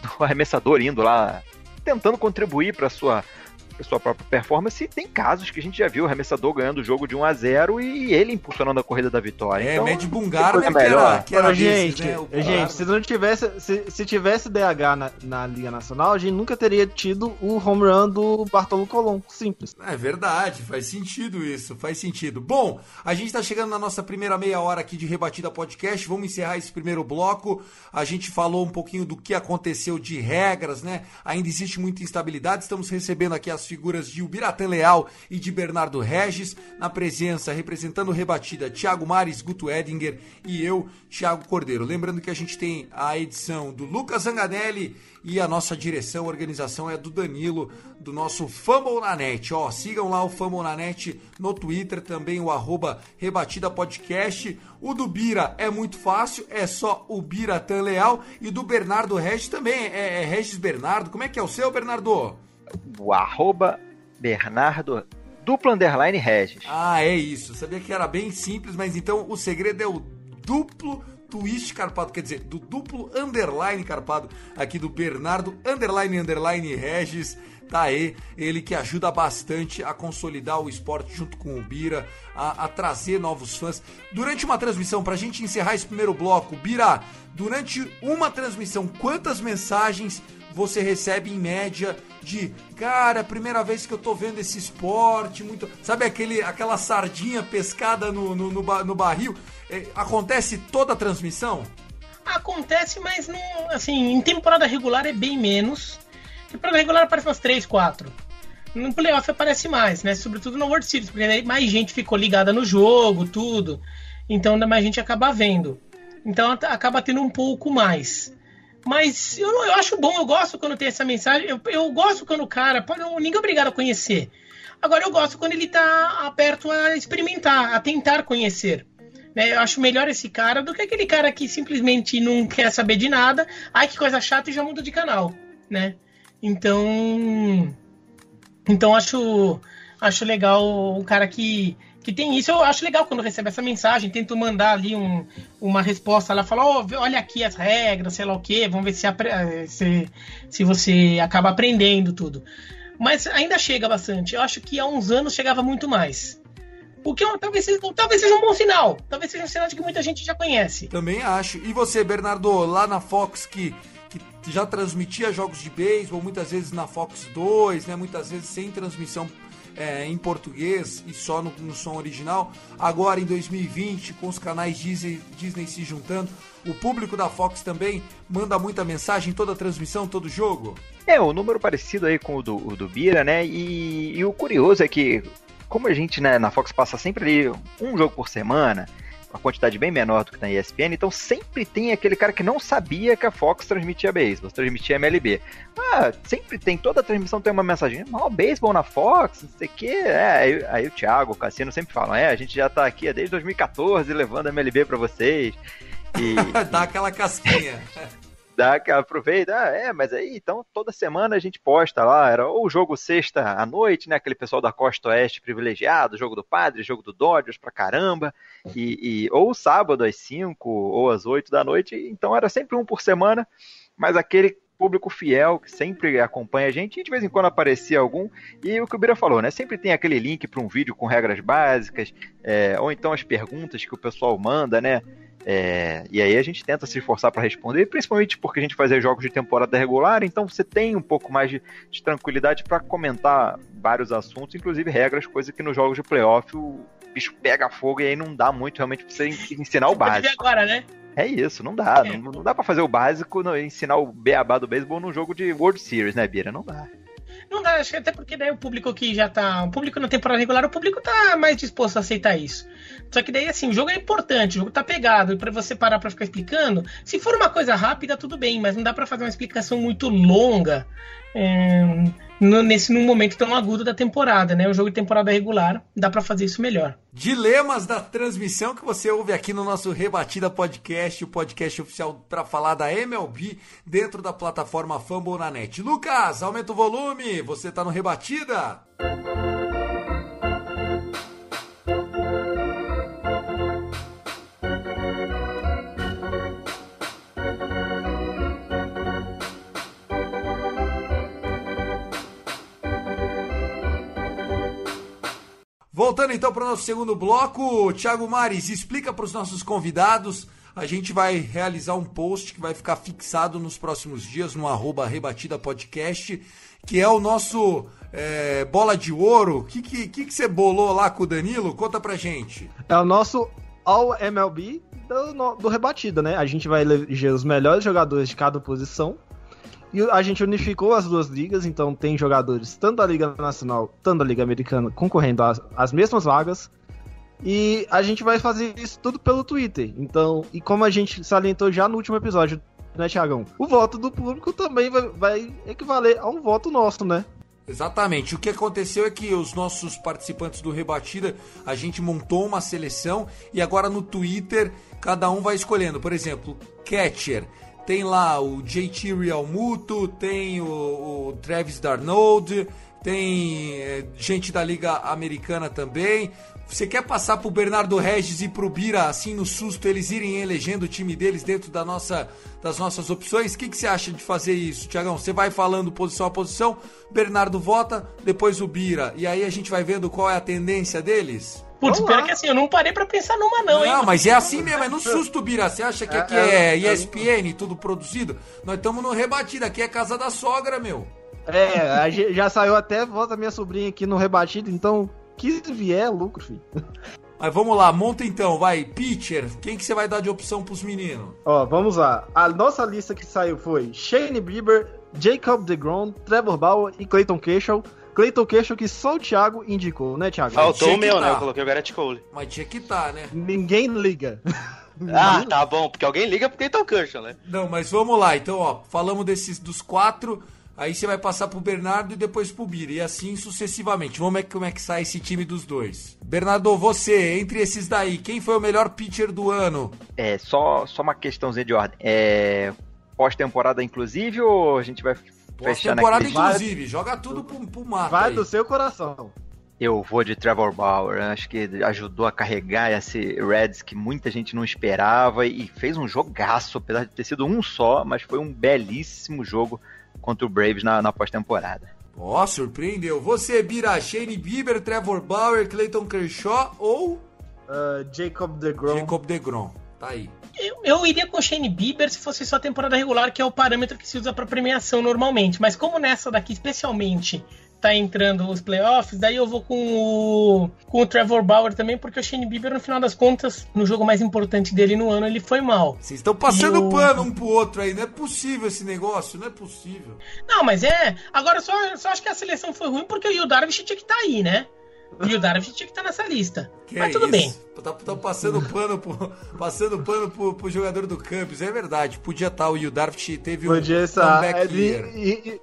do arremessador indo lá, tentando contribuir para sua sua própria performance. E tem casos que a gente já viu o arremessador ganhando o jogo de 1 a 0 e ele impulsionando a corrida da vitória. É, então, Med Bungar, né, que era, que era gente, desses, né, gente, se não tivesse, se, se tivesse DH na, na, Liga Nacional, a gente nunca teria tido o home run do Bartolo Colom, simples. É verdade, faz sentido isso, faz sentido. Bom, a gente tá chegando na nossa primeira meia hora aqui de Rebatida Podcast, vamos encerrar esse primeiro bloco. A gente falou um pouquinho do que aconteceu de regras, né? Ainda existe muita instabilidade, estamos recebendo aqui as figuras de Ubiratan Leal e de Bernardo Regis, na presença, representando rebatida, Thiago Mares, Guto Edinger e eu, Thiago Cordeiro. Lembrando que a gente tem a edição do Lucas Zanganelli e a nossa direção, a organização é do Danilo, do nosso Fumble na Net. Ó, sigam lá o Fumble na Net no Twitter, também o arroba Rebatida Podcast. O do Bira é muito fácil, é só o Bira Tan Leal. E do Bernardo Regis também, é, é Regis Bernardo. Como é que é o seu, Bernardo? O arroba Bernardo duplo underline Regis. Ah, é isso. Eu sabia que era bem simples, mas então o segredo é o duplo twist carpado, quer dizer, do duplo underline carpado aqui do Bernardo underline underline Regis. Tá aí, ele que ajuda bastante a consolidar o esporte junto com o Bira, a, a trazer novos fãs. Durante uma transmissão, pra gente encerrar esse primeiro bloco, Bira, durante uma transmissão, quantas mensagens você recebe em média de cara, primeira vez que eu tô vendo esse esporte, muito. Sabe aquele, aquela sardinha pescada no, no, no, no barril? É, acontece toda a transmissão? Acontece, mas não, assim, em temporada regular é bem menos. Temporada regular aparece umas 3, 4. No playoff aparece mais, né? Sobretudo no World Series, porque mais gente ficou ligada no jogo, tudo. Então mais gente acaba vendo. Então acaba tendo um pouco mais. Mas eu, eu acho bom, eu gosto quando tem essa mensagem. Eu, eu gosto quando o cara. Pode, ninguém é obrigado a conhecer. Agora eu gosto quando ele tá aberto a experimentar, a tentar conhecer. Né? Eu acho melhor esse cara do que aquele cara que simplesmente não quer saber de nada. Ai, que coisa chata e já muda de canal, né? Então. Então acho. Acho legal o cara que, que tem isso. Eu acho legal quando recebe essa mensagem. Tento mandar ali um, uma resposta lá, falar, oh, olha aqui as regras, sei lá o que, vamos ver se, se, se você acaba aprendendo tudo. Mas ainda chega bastante. Eu acho que há uns anos chegava muito mais. O que é talvez, seja, talvez seja um bom sinal. Talvez seja um sinal de que muita gente já conhece. Também acho. E você, Bernardo, lá na Fox que, que já transmitia jogos de beisebol, muitas vezes na Fox 2, né? Muitas vezes sem transmissão é, em português e só no, no, som original. Agora em 2020, com os canais Disney, Disney se juntando, o público da Fox também manda muita mensagem, toda a transmissão, todo jogo. É, um número parecido aí com o do, o do Bira, né? E, e o curioso é que como a gente né, na Fox passa sempre ali um jogo por semana, uma quantidade bem menor do que na ESPN, então sempre tem aquele cara que não sabia que a Fox transmitia beisebol, transmitia MLB. Ah, sempre tem, toda a transmissão tem uma mensagem, mal beisebol na Fox, não sei o que. É, aí, aí, o Thiago, o Cassino sempre falam, é, a gente já tá aqui desde 2014 levando a MLB para vocês. E, Dá aquela casquinha. dá, aproveita, ah, é, mas aí, então toda semana a gente posta lá, era ou o jogo sexta à noite, né, aquele pessoal da Costa Oeste privilegiado, jogo do Padre, jogo do Dodgers pra caramba, e, e ou sábado às 5 ou às 8 da noite, então era sempre um por semana, mas aquele público fiel que sempre acompanha a gente e de vez em quando aparecia algum. E o que o Bira falou, né? Sempre tem aquele link para um vídeo com regras básicas, é, ou então as perguntas que o pessoal manda, né? É, e aí a gente tenta se esforçar para responder, principalmente porque a gente fazia jogos de temporada regular, então você tem um pouco mais de, de tranquilidade para comentar vários assuntos, inclusive regras, coisa que nos jogos de playoff o bicho pega fogo e aí não dá muito realmente pra você ensinar o básico. agora, né? É isso, não dá. É. Não, não, dá para fazer o básico, não, ensinar o beabá do beisebol num jogo de World Series, né, Bira? Não dá. Não dá, acho que até porque daí o público que já tá. O público na temporada regular, o público tá mais disposto a aceitar isso. Só que daí, assim, o jogo é importante, o jogo tá pegado, e pra você parar pra ficar explicando, se for uma coisa rápida, tudo bem, mas não dá para fazer uma explicação muito longa é, no, nesse num momento tão agudo da temporada, né? Um jogo de temporada regular, dá para fazer isso melhor. Dilemas da transmissão que você ouve aqui no nosso Rebatida Podcast, o podcast oficial para falar da MLB dentro da plataforma Fumble na net. Lucas, aumenta o volume, você tá no Rebatida? Música Voltando então para o nosso segundo bloco, Thiago Mares, explica para os nossos convidados. A gente vai realizar um post que vai ficar fixado nos próximos dias no arroba Rebatida Podcast, que é o nosso é, bola de ouro. O que, que, que, você bolou lá com o Danilo? Conta pra gente. É o nosso All MLB do, do Rebatida, né? A gente vai eleger os melhores jogadores de cada posição e a gente unificou as duas ligas, então tem jogadores tanto da Liga Nacional, tanto da Liga Americana concorrendo às, às mesmas vagas. E a gente vai fazer isso tudo pelo Twitter. Então, e como a gente salientou já no último episódio, né, Tiagão? O voto do público também vai, vai equivaler a um voto nosso, né? Exatamente. O que aconteceu é que os nossos participantes do Rebatida, a gente montou uma seleção e agora no Twitter cada um vai escolhendo. Por exemplo, catcher tem lá o JT Realmuto, tem o, o Travis Darnold, tem é, gente da Liga Americana também. Você quer passar pro Bernardo Regis e pro Bira, assim, no susto, eles irem elegendo o time deles dentro da nossa, das nossas opções? O que, que você acha de fazer isso, Tiagão? Você vai falando posição a posição, Bernardo vota, depois o Bira. E aí a gente vai vendo qual é a tendência deles? Putz, pior que assim, eu não parei pra pensar numa, não, hein? Não, mas é assim mesmo, é no susto, Bira. Você acha que aqui é, é ESPN, tudo produzido? Nós estamos no rebatido, aqui é casa da sogra, meu. É, já saiu até voz da minha sobrinha aqui no rebatido, então, que vier, lucro, filho. Mas vamos lá, monta então, vai. Pitcher, quem que você vai dar de opção pros meninos? Ó, vamos lá. A nossa lista que saiu foi Shane Bieber, Jacob DeGrom, Trevor Bauer e Clayton Kershaw. Clayton Kershaw que só o Thiago indicou, né, Thiago? Faltou o meu, né? tá. Eu coloquei o Garrett Cole. Mas tinha que tá, né? Ninguém liga. Ah, tá bom, porque alguém liga pro Clayton Kershaw, né? Não, mas vamos lá. Então, ó, falamos desses dos quatro. Aí você vai passar pro Bernardo e depois pro Bira. E assim sucessivamente. Vamos ver como é que sai esse time dos dois. Bernardo, você, entre esses daí, quem foi o melhor pitcher do ano? É, só, só uma questãozinha de ordem. É, pós-temporada, inclusive, ou a gente vai Pós-temporada, inclusive. Joga tudo pro, pro mato. Vai aí. do seu coração. Eu vou de Trevor Bauer. Acho que ajudou a carregar esse Reds que muita gente não esperava e fez um jogaço, apesar de ter sido um só, mas foi um belíssimo jogo contra o Braves na, na pós-temporada. Ó, surpreendeu. Você, Bira, Shane Bieber, Trevor Bauer, Clayton Kershaw ou Uh, Jacob DeGrom. Jacob DeGrom? Tá aí. Eu, eu iria com o Shane Bieber se fosse só temporada regular, que é o parâmetro que se usa para premiação normalmente. Mas como nessa daqui especialmente tá entrando os playoffs, daí eu vou com o, com o Trevor Bauer também, porque o Shane Bieber, no final das contas, no jogo mais importante dele no ano, ele foi mal. Vocês estão passando o- pano um pro outro aí. Não é possível esse negócio, não é possível. Não, mas é. Agora só, só acho que a seleção foi ruim porque o Yu Darvish tinha que estar aí, né? O Yu Darvish tinha que estar nessa lista. Que mas é tudo isso? bem. Tá, tá passando pano, pro, passando pano pro, pro jogador do Campos, é verdade. Podia estar o Yu Darvish teve Podia um estar. comeback E, year. e- e-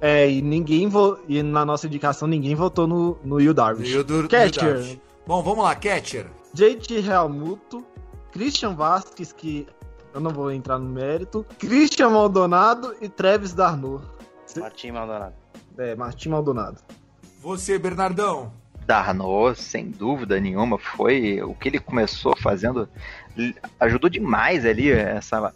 é, e ninguém vo, e na nossa indicação ninguém votou no, no Yu Darvish. Catcher. Bom, vamos lá, catcher. JT Realmuto, Christian Vasquez, que eu não vou entrar no mérito, Christian Maldonado e Travis Darno. Martim Maldonado. É, Martim Maldonado. Você, Bernardão. Darno, sem dúvida nenhuma, foi o que ele começou fazendo, ajudou demais ali essa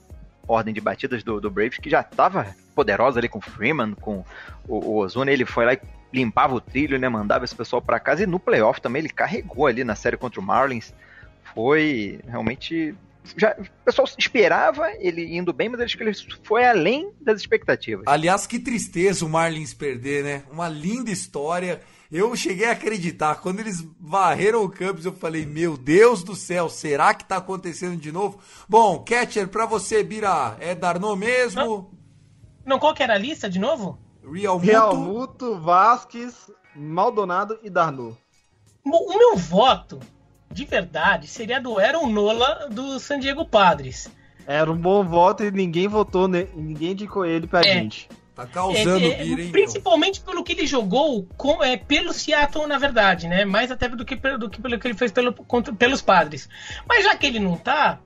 ordem de batidas do, do Braves, que já estava poderosa ali com o Freeman, com o, o Ozuna, ele foi lá e limpava o trilho, né, mandava esse pessoal para casa, e no playoff também ele carregou ali na série contra o Marlins, foi realmente... Já, o pessoal esperava ele indo bem, mas acho que ele foi além das expectativas. Aliás, que tristeza o Marlins perder, né? Uma linda história. Eu cheguei a acreditar. Quando eles varreram o Campos, eu falei, meu Deus do céu, será que tá acontecendo de novo? Bom, catcher, pra você, Bira, é Darno mesmo? Não, qual que era a lista de novo? Real Muto? Realmuto, Vasquez, Maldonado e Darno. O meu voto, de verdade, seria do Aaron Nola do San Diego Padres. Era um bom voto e ninguém votou, ninguém indicou ele pra É. gente. Tá causando É, é, Bira, hein, principalmente pelo que ele jogou com, é, pelo Seattle, na verdade, né? Mais até do que, pelo- do que pelo que ele fez pelo, contra- pelos padres. Mas já que ele não tá.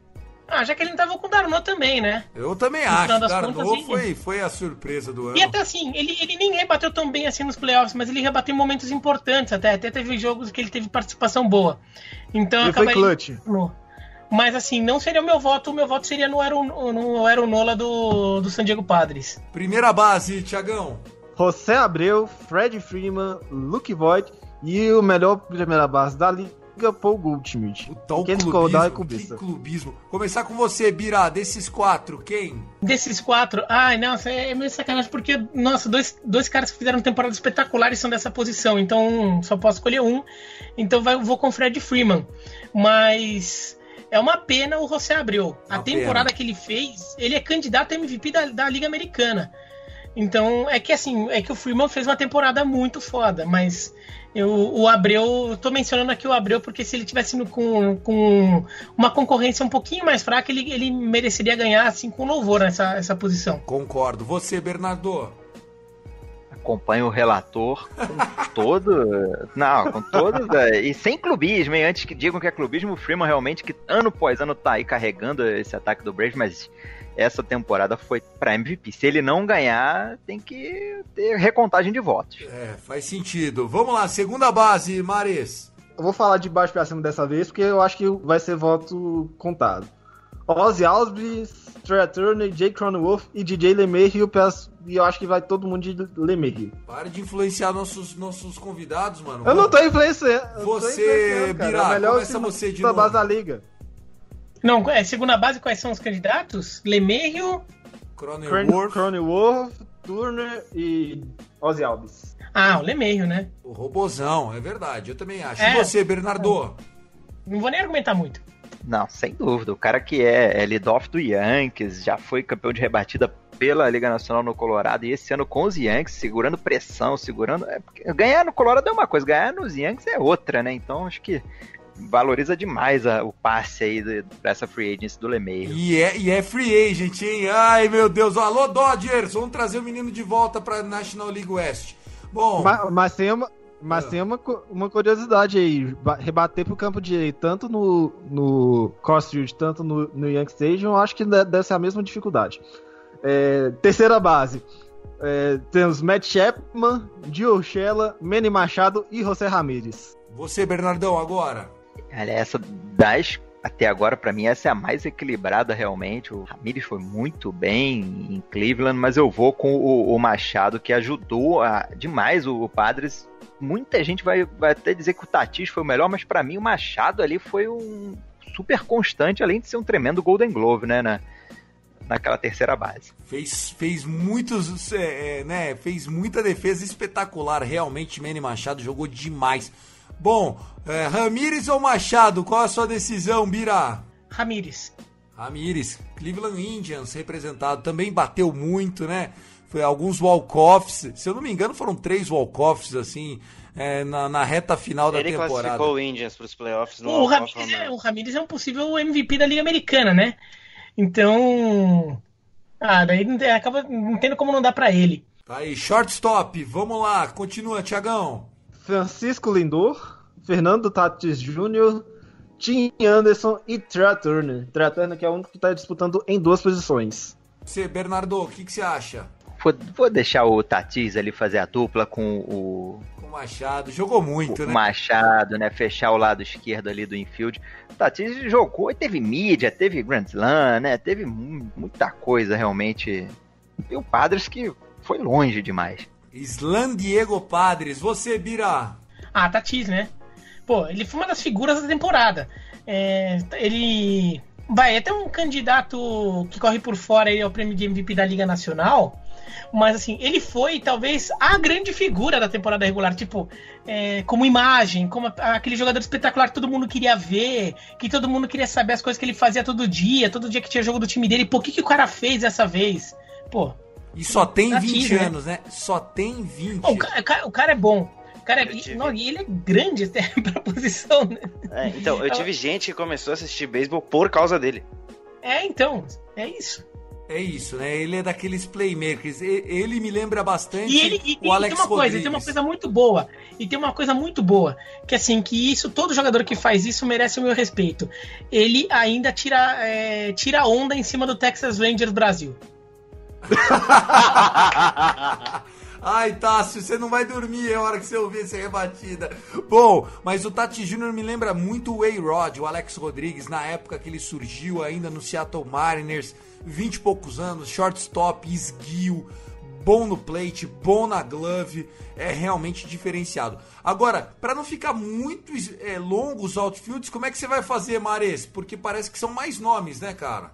Ah, já que ele não tava com o Darno também, né? Eu também acho. final das Darno contas, sim. foi, foi a surpresa do ano. E até assim, ele, ele nem rebateu tão bem assim nos playoffs, mas ele rebateu em momentos importantes até. Até teve jogos que ele teve participação boa. Então Ele foi acabaria- clutch. No- Mas assim, não seria o meu voto. O meu voto seria no Aaron, no Aaron Nola do, do San Diego Padres. Primeira base, Tiagão. José Abreu, Fred Freeman, Luke Voigt e o melhor primeira base da liga, Paul Goldschmidt. O Quem discordar é clubismo, que clubismo. Começar com você, Bira. Desses quatro, quem? Desses quatro, ai, nossa, é meio sacanagem, porque, nossa, dois, dois caras que fizeram temporadas espetaculares são dessa posição, então só posso escolher um. Então vai, vou com o Fred Freeman. Mas é uma pena o José Abreu. A Uma temporada pena. que ele fez, ele é candidato a MVP da, da Liga Americana. Então, é que assim, é que o Freeman fez uma temporada muito foda, mas eu, o Abreu, eu tô mencionando aqui o Abreu porque se ele tivesse no- com, com uma concorrência um pouquinho mais fraca, ele, ele mereceria ganhar assim com louvor nessa essa posição. Concordo. Você, Bernardo. Acompanho o relator com todo. Não, com todos. e sem clubismo, hein? Antes que digam que é clubismo, o Freeman realmente, que ano após ano tá aí carregando esse ataque do Braves, mas essa temporada foi pra MVP. Se ele não ganhar, tem que ter recontagem de votos. É, faz sentido. Vamos lá, segunda base, Mares. Eu vou falar de baixo pra cima dessa vez, porque eu acho que vai ser voto contado. Ozzy Alves, Trey Turner, Jake Cronenworth e DJ LeMahieu, e eu acho que vai todo mundo de LeMahieu. Para de influenciar nossos, nossos convidados, mano. Eu não tô influenciando. Você. Birá, É começa você de novo. base da liga. Não, é segunda base, quais são os candidatos? Lemerio. Cronenworth, Cronenworth, Turner e Ozzy Alves. Ah, o Lemerio, né? o Robozão, é verdade, eu também acho. É. E você, Bernardo? Não vou nem argumentar muito. Não, sem dúvida. O cara que é, é lead-off do Yankees, já foi campeão de rebatida pela Liga Nacional no Colorado e esse ano com os Yankees, segurando pressão, segurando. É, ganhar no Colorado é uma coisa, ganhar nos Yankees é outra, né? Então acho que valoriza demais a, o passe aí de, dessa free agency do LeMahieu. E é, e é free agent, hein? Ai, meu Deus. Alô, Dodgers, vamos trazer o menino de volta pra National League West. Bom... Mas, mas tem uma... Mas ah. tem uma, uma curiosidade aí, rebater pro campo direito, tanto no, no Crossfield, tanto no, no Yankee Stadium, eu acho que deve ser a mesma dificuldade. É, terceira base, é, temos Matt Chapman, Dio Urshela, Manny Machado e José Ramírez. Você, Bernardão, agora? Olha, essa das até agora, para mim, essa é a mais equilibrada realmente. O Ramirez foi muito bem em Cleveland, mas eu vou com o, o Machado, que ajudou a, demais o, o Padres. Muita gente vai, vai até dizer que o Tatis foi o melhor, mas para mim o Machado ali foi um super constante, além de ser um tremendo Golden Glove, né? Na, naquela terceira base. Fez, fez muitos, é, é né? Fez muita defesa espetacular. Realmente, Manny Machado jogou demais. Bom, é, Ramires ou Machado, qual a sua decisão, Bira? Ramires. Ramires, Cleveland Indians representado, também bateu muito, né? Foi alguns walk-offs, se eu não me engano foram três walk-offs, assim, é, na, na, reta final da Ele temporada. Ele classificou o Indians para os playoffs. No o, Ramires é, o Ramires é um possível MVP da Liga Americana, né? Então... Ah, daí acaba não tendo como não dar para ele. Tá aí, shortstop, vamos lá, continua, Tiagão. Francisco Lindor, Fernando Tatis Jr., Tim Anderson e Trey Turner. Trey Turner que é o único que está disputando em duas posições. Você, Bernardo, o que, que você acha? Vou, vou, deixar o Tatis ali fazer a dupla com o. Com o Machado. Jogou muito, o né? Machado, né? Fechar o lado esquerdo ali do infield. O Tatis jogou e teve mídia, teve Grand Slam, né? Teve muita coisa realmente. E o Padres que foi longe demais. Slan Diego Padres. Você, Bira? Ah, Tatis, né? Pô, ele foi uma das figuras da temporada. É, ele vai até um candidato que corre por fora aí ao prêmio de MVP da Liga Nacional. Mas assim, ele foi talvez a grande figura da temporada regular, tipo, é, como imagem, como aquele jogador espetacular que todo mundo queria ver, que todo mundo queria saber as coisas que ele fazia todo dia, todo dia que tinha jogo do time dele. Pô, o que, que o cara fez dessa vez? Pô, e só tem 20 né? anos, né? Só tem 20. O cara, o cara é bom. Cara é, tive... não, e ele é grande até pra posição, né? É, então, eu tive gente que começou a assistir beisebol por causa dele. É, então, é isso. É isso, né? Ele é daqueles playmakers. Ele me lembra bastante e ele, e, o Alex tem uma Rodrigues. coisa, tem uma coisa muito boa. E tem uma coisa muito boa, que assim, que isso, todo jogador que faz isso merece o meu respeito. Ele ainda tira, é, tira onda em cima do Texas Rangers Brasil. Ai, Tássio, você não vai dormir a hora que você ouvir essa rebatida. Bom, mas o Tati Júnior me lembra muito o A-Rod, o Alex Rodrigues, na época que ele surgiu ainda no Seattle Mariners, 20 e poucos anos, shortstop, esguio, bom no plate, bom na glove, é realmente diferenciado. Agora, para não ficar muito é, longo os outfields, como é que você vai fazer, Mares? Porque parece que são mais nomes, né, cara?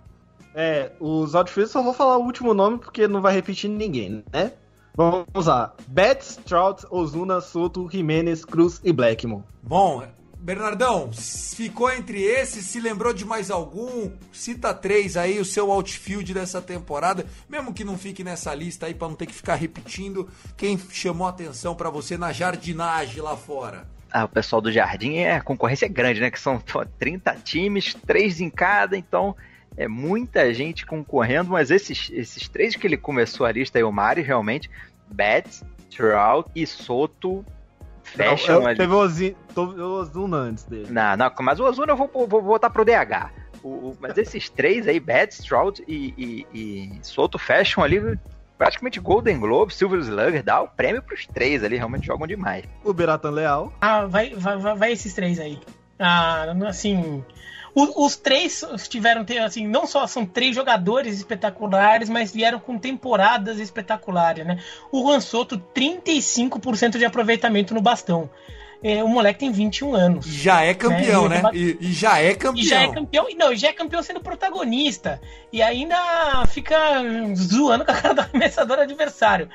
É, os outfields só vou falar o último nome porque não vai repetir ninguém, né? Vamos lá. Betts, Trout, Ozuna, Soto, Jimenez, Cruz e Blackmon. Bom, Bernardão, ficou entre esses? Se lembrou de mais algum? Cita três aí, o seu outfield dessa temporada, mesmo que não fique nessa lista aí para não ter que ficar repetindo. Quem chamou atenção para você na jardinagem lá fora? Ah, o pessoal do Jardim é a concorrência é grande, né? Que são 30 times, três em cada, então é muita gente concorrendo, mas esses, esses três que ele começou a lista aí, o Mari, realmente, Betts, Trout e Soto fecham não, eu, Teve o Ozuna antes dele. Não, não, mas o Ozuna eu vou, vou, vou botar pro DH. O, o, mas esses três aí, Betts, Trout e, e, e, Soto fecham ali praticamente Golden Globe, Silver Slugger, dá o prêmio pros três ali, realmente jogam demais. O Beratan Leal. Ah, vai, vai, vai, vai esses três aí. Ah, assim, os três tiveram, assim, não só são três jogadores espetaculares, mas vieram com temporadas espetaculares, né? O Juan Soto, 35% de aproveitamento no bastão. É, o moleque tem 21 anos. Já é campeão, né? né? E, e, já é campeão. E já é campeão. E não, já é campeão sendo protagonista. E ainda fica zoando com a cara do arremessador adversário.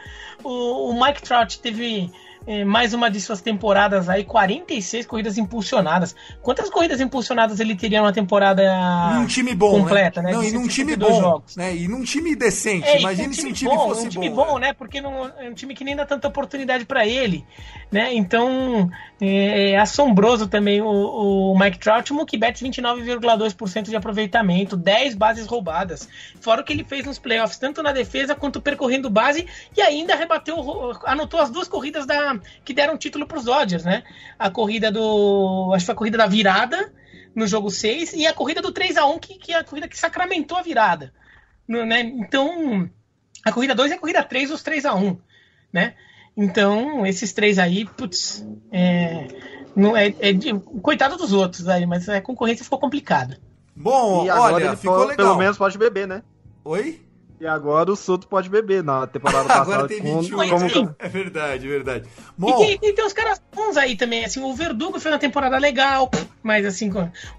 O, o Mike Trout teve é, mais uma de suas temporadas aí, 46 corridas impulsionadas. Quantas corridas impulsionadas ele teria numa temporada num time bom, completa, né? né? Não, e num time bom, jogos. né? E num time decente. É, Imagine se um time bom, fosse um time bom. bom, né? Porque não, é um time que nem dá tanta oportunidade para ele, né? Então, é, é assombroso também o, o Mike Trout, Mookie Betts 29,2% de aproveitamento, 10 bases roubadas. Fora o que ele fez nos playoffs, tanto na defesa quanto percorrendo base, e ainda rebateu, anotou as duas corridas da, que deram título para os Dodgers, né? A corrida do. Acho que foi a corrida da virada no jogo 6 e a corrida do 3 a 1 que, que é a corrida que sacramentou a virada. Né? Então, a corrida 2 e a corrida 3, os 3 a 1 né? Então, esses três aí, putz, é, não é, é de, coitado dos outros aí, mas a concorrência ficou complicada. Bom, olha, ficou legal. Pelo menos pode beber, né? Oi? E agora o Soto pode beber na temporada passada. agora tem 21 com, como... É verdade, é verdade. Bom... E, tem, e tem uns caras bons aí também, assim, o Verdugo fez uma temporada legal, mas assim,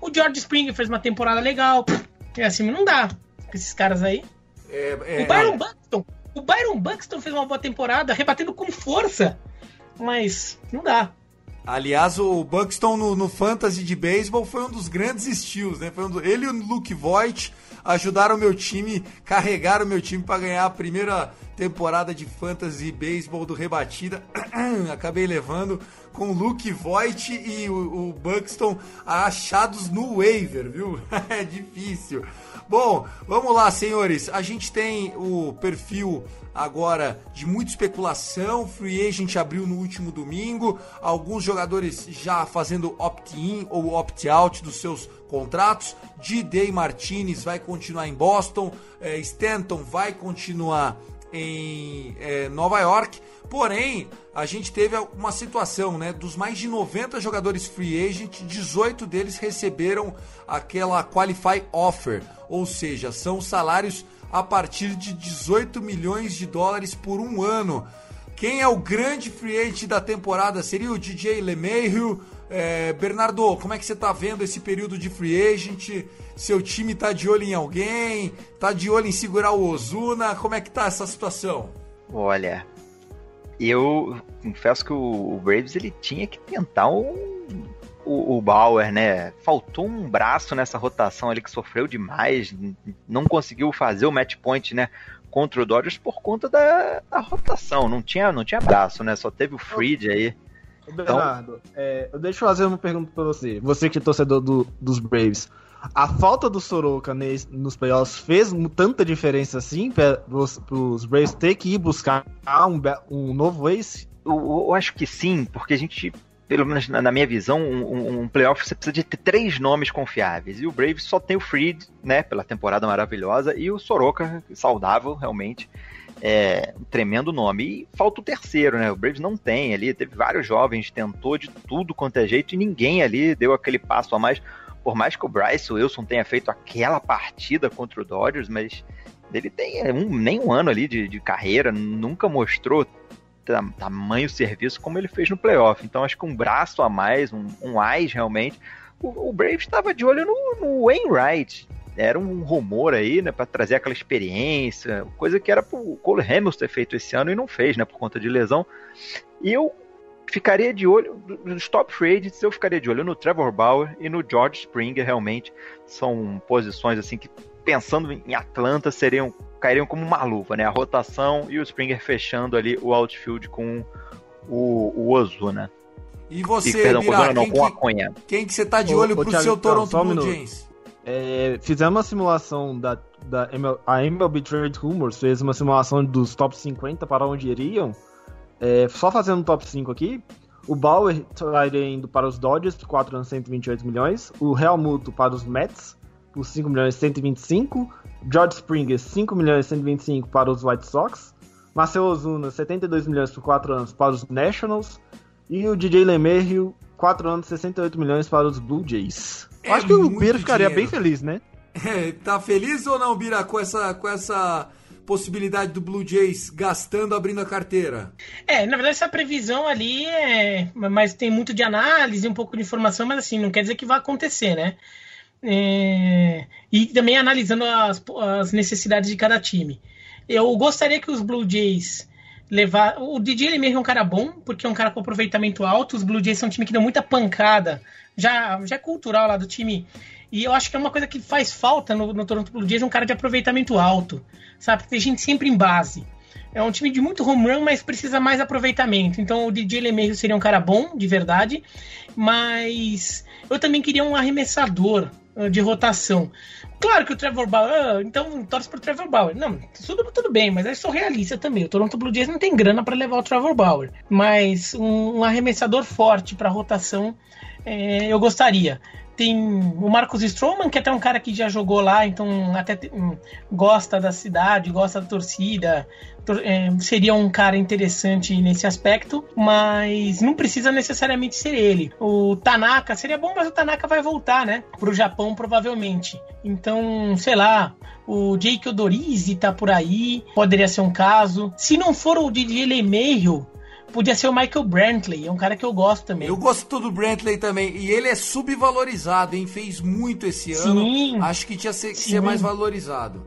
o George Springer fez uma temporada legal, e assim, não dá com esses caras aí. É, é, o Byron é. Buxton, o Byron Buxton fez uma boa temporada, rebatendo com força, mas não dá. Aliás, o Buxton no, no Fantasy de Beisebol foi um dos grandes estilos, né? Um do, ele e o Luke Voigt ajudaram o meu time, carregaram o meu time para ganhar a primeira temporada de Fantasy Baseball do Rebatida. Acabei levando com o Luke Voigt e o, o Buxton achados no waiver, viu? é difícil. Bom, vamos lá, senhores. A gente tem o perfil agora de muita especulação. Free Agent abriu no último domingo. Alguns jogadores já fazendo opt-in ou opt-out dos seus contratos. D.Day Martinez vai continuar em Boston. É, Stanton vai continuar em é, Nova York. Porém, a gente teve uma situação, né? Dos mais de 90 jogadores free agent, 18 deles receberam aquela qualify offer, ou seja, são salários a partir de 18 milhões de dólares por um ano. Quem é o grande free agent da temporada? Seria o DJ LeMahieu. É, Bernardo, como é que você está vendo esse período de free agent? Seu time está de olho em alguém? Está de olho em segurar o Ozuna? Como é que tá essa situação? Olha, eu confesso que o, Braves ele tinha que tentar um, o, o, Bauer, né? Faltou um braço nessa rotação ali que sofreu demais, não conseguiu fazer o match point, né? Contra o Dodgers por conta da, da rotação. Não tinha, não tinha braço, né? Só teve o Freed aí. Bernardo, então... é, deixa eu fazer uma pergunta pra você. Você que é torcedor do, dos Braves. A falta do Soroka nos playoffs fez tanta diferença assim para os Braves ter que ir buscar um, um novo ace? Eu, eu, acho que sim, porque a gente, pelo menos na, minha visão, um, um, playoff você precisa de ter três nomes confiáveis. E o Braves só tem o Freed, né, pela temporada maravilhosa, e o Soroka, saudável, realmente. É, um tremendo nome. E falta o terceiro, né? O Braves não tem ali. Teve vários jovens, tentou de tudo quanto é jeito e ninguém ali deu aquele passo a mais por mais que o Bryce Wilson tenha feito aquela partida contra o Dodgers, mas ele tem é, um, nem um ano ali de, de carreira, nunca mostrou tamanho serviço como ele fez no playoff. Então acho que um braço a mais, um, um realmente. O, o Braves estava de olho no, no Wainwright. Era um rumor aí, né, para trazer aquela experiência, coisa que era pro Cole Hamilton ter feito esse ano e não fez, né, por conta de lesão. E eu ficaria de olho nos top free agents, eu ficaria de olho no Trevor Bauer e no George Springer, realmente são posições assim que pensando em Atlanta seriam cairiam como uma luva, né? A rotação e o Springer fechando ali o outfield com o, o Ozuna. E você, e, perdão, Birá, não, quem, com que, quem que você tá de olho ô, pro Thiago, seu Toronto Blue Jays? É, fizemos uma simulação da, da ML, a MLB Trade Rumors fez uma simulação dos top 50 para onde iriam. É, só fazendo o top 5 aqui, o Bauer estaria indo para os Dodgers por 4 anos 128 milhões, o Muto para os Mets por 5 milhões 125, George Springer 5 milhões 125 para os White Sox, Marcelo Ozuna 72 milhões por 4 anos para os Nationals e o DJ LeMahieu 4 anos 68 milhões para os Blue Jays. É Acho que o Bira ficaria bem feliz, né? É, tá feliz ou não, Bira, com essa, com essa possibilidade do Blue Jays gastando, abrindo a carteira? É, na verdade essa previsão ali é, mas tem muito de análise, um pouco de informação, mas assim não quer dizer que vai acontecer, né? É, e também analisando as, as necessidades de cada time. Eu gostaria que os Blue Jays levar. O DJ ele mesmo é um cara bom, porque é um cara com aproveitamento alto. Os Blue Jays são um time que deu muita pancada. Já, já é cultural lá do time. E eu acho que é uma coisa que faz falta no, no Toronto Blue Jays um cara de aproveitamento alto. Sabe? Tem gente sempre em base. É um time de muito home run, mas precisa mais aproveitamento. Então o DJ LeMahieu seria um cara bom, de verdade. Mas eu também queria um arremessador uh, de rotação. Claro que o Trevor Bauer, uh, então torce pro Trevor Bauer. Não, tudo, tudo bem, mas eu sou realista também. O Toronto Blue Jays não tem grana para levar o Trevor Bauer. Mas um, um arremessador forte para rotação é, eu gostaria. Tem o Marcos Stroman, que é até um cara que já jogou lá, então até um, gosta da cidade, gosta da torcida. Tor é, seria um cara interessante nesse aspecto, mas não precisa necessariamente ser ele. O Tanaka seria bom, mas o Tanaka vai voltar, né? Pro Japão, provavelmente. Então, sei lá, o Jake Odorizzi tá por aí, poderia ser um caso. Se não for o DJ LeMahieu, podia ser o Michael Brantley, é um cara que eu gosto também. Eu gosto do Brantley também, e ele é subvalorizado, hein? Fez muito esse Sim. ano. Acho que tinha que ser mais valorizado.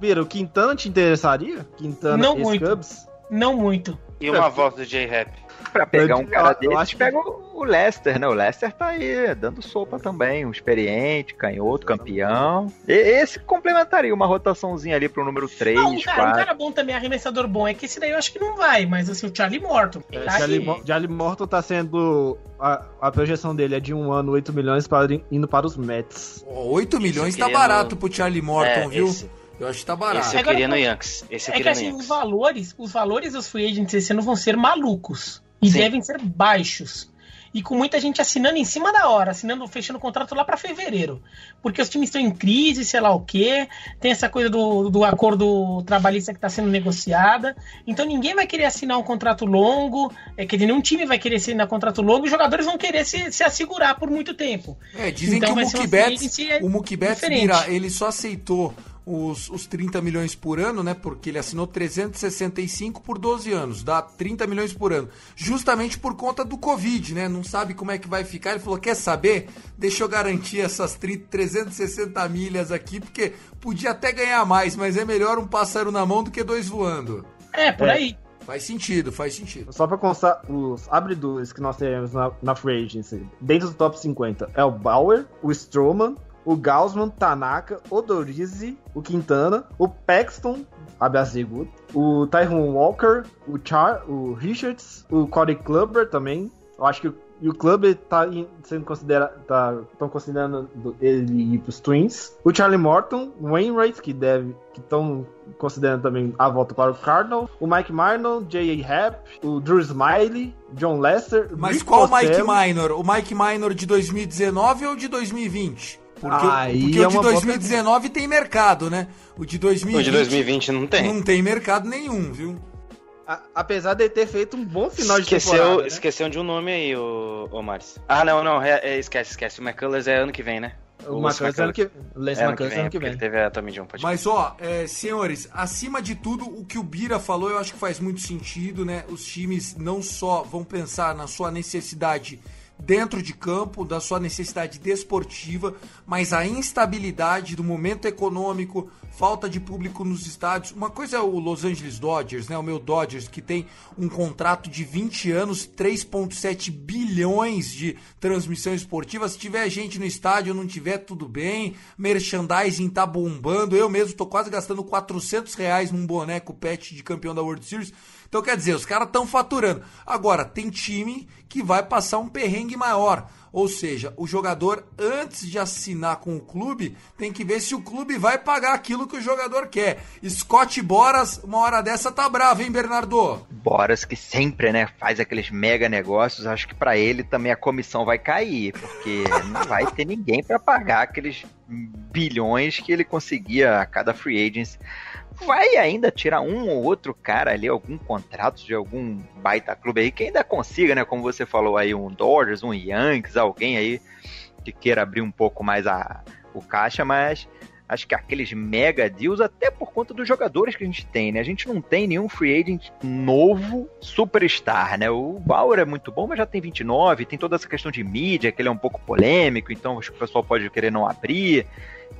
Vira, o Quintana te interessaria? Quintana Não muito. Cubs? Não muito. E uma voz do J-Rap. Pra pegar Eu- um cara eu desse, acho que- pega o Lester, né? O Lester tá aí, dando sopa também, um experiente, canhoto, campeão. E, esse complementaria uma rotaçãozinha ali pro número 3, Ah, um, cara, um 4. cara bom também, arremessador bom. É que esse daí eu acho que não vai, mas assim, o Charlie Morton. É, tá Charlie. Mo- Charlie Morton tá sendo. A, a projeção dele é de um ano, 8 milhões, para, indo para os Mets. Ó, 8 milhões tá barato no- pro Charlie Morton, É, viu? esse. Eu acho que tá barato. Esse eu Agora, queria no Yankees. Esse eu É que assim, os valores, os valores dos free agents esse ano vão ser malucos. E Sim. devem ser baixos. E com muita gente assinando em cima da hora, assinando, fechando o contrato lá para fevereiro. Porque os times estão em crise, sei lá o quê. Tem essa coisa do, do acordo trabalhista que está sendo negociada. Então ninguém vai querer assinar um contrato longo. É que nenhum time vai querer assinar um contrato longo e os jogadores vão querer se, se assegurar por muito tempo. É, dizem Então que o Mookie Betts, é o Mookie Betts, diferente. Mira, ele só aceitou os, os 30 milhões por ano, né? Porque ele assinou 365 por 12 anos, dá 30 milhões por ano. Justamente por conta do Covid, né? Não sabe como é que vai ficar. Ele falou: quer saber? Deixa eu garantir essas 30, 360 milhas aqui, porque podia até ganhar mais, mas é melhor um pássaro na mão do que dois voando. É, por É. aí. Faz sentido, faz sentido. Só pra constar, os abridores que nós teremos na, na Free Agency, dentro do top 50, é o Bauer, o Stroman, o Gaussman, Tanaka, o Dorizzi, o Quintana, o Paxton, good, o Tyrone Walker, o Char, o Richards, o Corey Clubber também. Eu acho que o, e o Clubber tá sendo considerado, tá, estão considerando do- ele ir pros Twins. O Charlie Morton, o Wainwright, que deve, que estão considerando também a volta para o Cardinal, o Mike Marno, J.A. Happ, o Drew Smiley, John Lester. Mas Rick qual o Mike. Minor? O Mike Minor de 2019 ou de 2020? Porque, o- Aí porque é o de uma boa 2019 tem mercado, né? O de 2020, O de 2020 não tem. não tem mercado nenhum, viu? A- apesar de ele ter feito um bom final de Esqueceu, temporada. né? esqueceu de um nome aí, o, o Maris. Ah, não, não, é- é, esquece, esquece. O McCullers é ano que vem, né? O McCullers ano que, Lance É ano McCullers ano que vem. Ele teve a Tommy John, pode Mas ó, é, senhores, acima de tudo, o que o Bira falou eu acho que faz muito sentido, né? Os times não só vão pensar na sua necessidade dentro de campo, da sua necessidade desportiva, mas a instabilidade do momento econômico, falta de público nos estádios. Uma coisa é o Los Angeles Dodgers, né? O meu Dodgers, que tem um contrato de 20 anos, 3,7 bilhões de transmissão esportiva. Se tiver gente no estádio, não tiver, tudo bem. Merchandising tá bombando. Eu mesmo tô quase gastando 400 reais num boneco pet de campeão da World Series. Então, quer dizer, os caras estão faturando. Agora, tem time que vai passar um perrengue maior. Ou seja, o jogador, antes de assinar com o clube, tem que ver se o clube vai pagar aquilo que o jogador quer. Scott Boras, uma hora dessa, tá bravo, hein, Bernardo? Boras que sempre, né, faz aqueles mega negócios, acho que pra ele também a comissão vai cair, porque não vai ter ninguém pra pagar aqueles bilhões que ele conseguia a cada free agent. Vai ainda tirar um ou outro cara ali, algum contrato de algum baita clube aí, que ainda consiga, né, como você falou aí, um Dodgers, um Yankees, alguém aí que queira abrir um pouco mais a, o caixa, mas acho que aqueles mega deals, até por conta dos jogadores que a gente tem, né? A gente não tem nenhum free agent novo superstar, né? O Bauer é muito bom, mas já tem 29, tem toda essa questão de mídia, que ele é um pouco polêmico, então acho que o pessoal pode querer não abrir.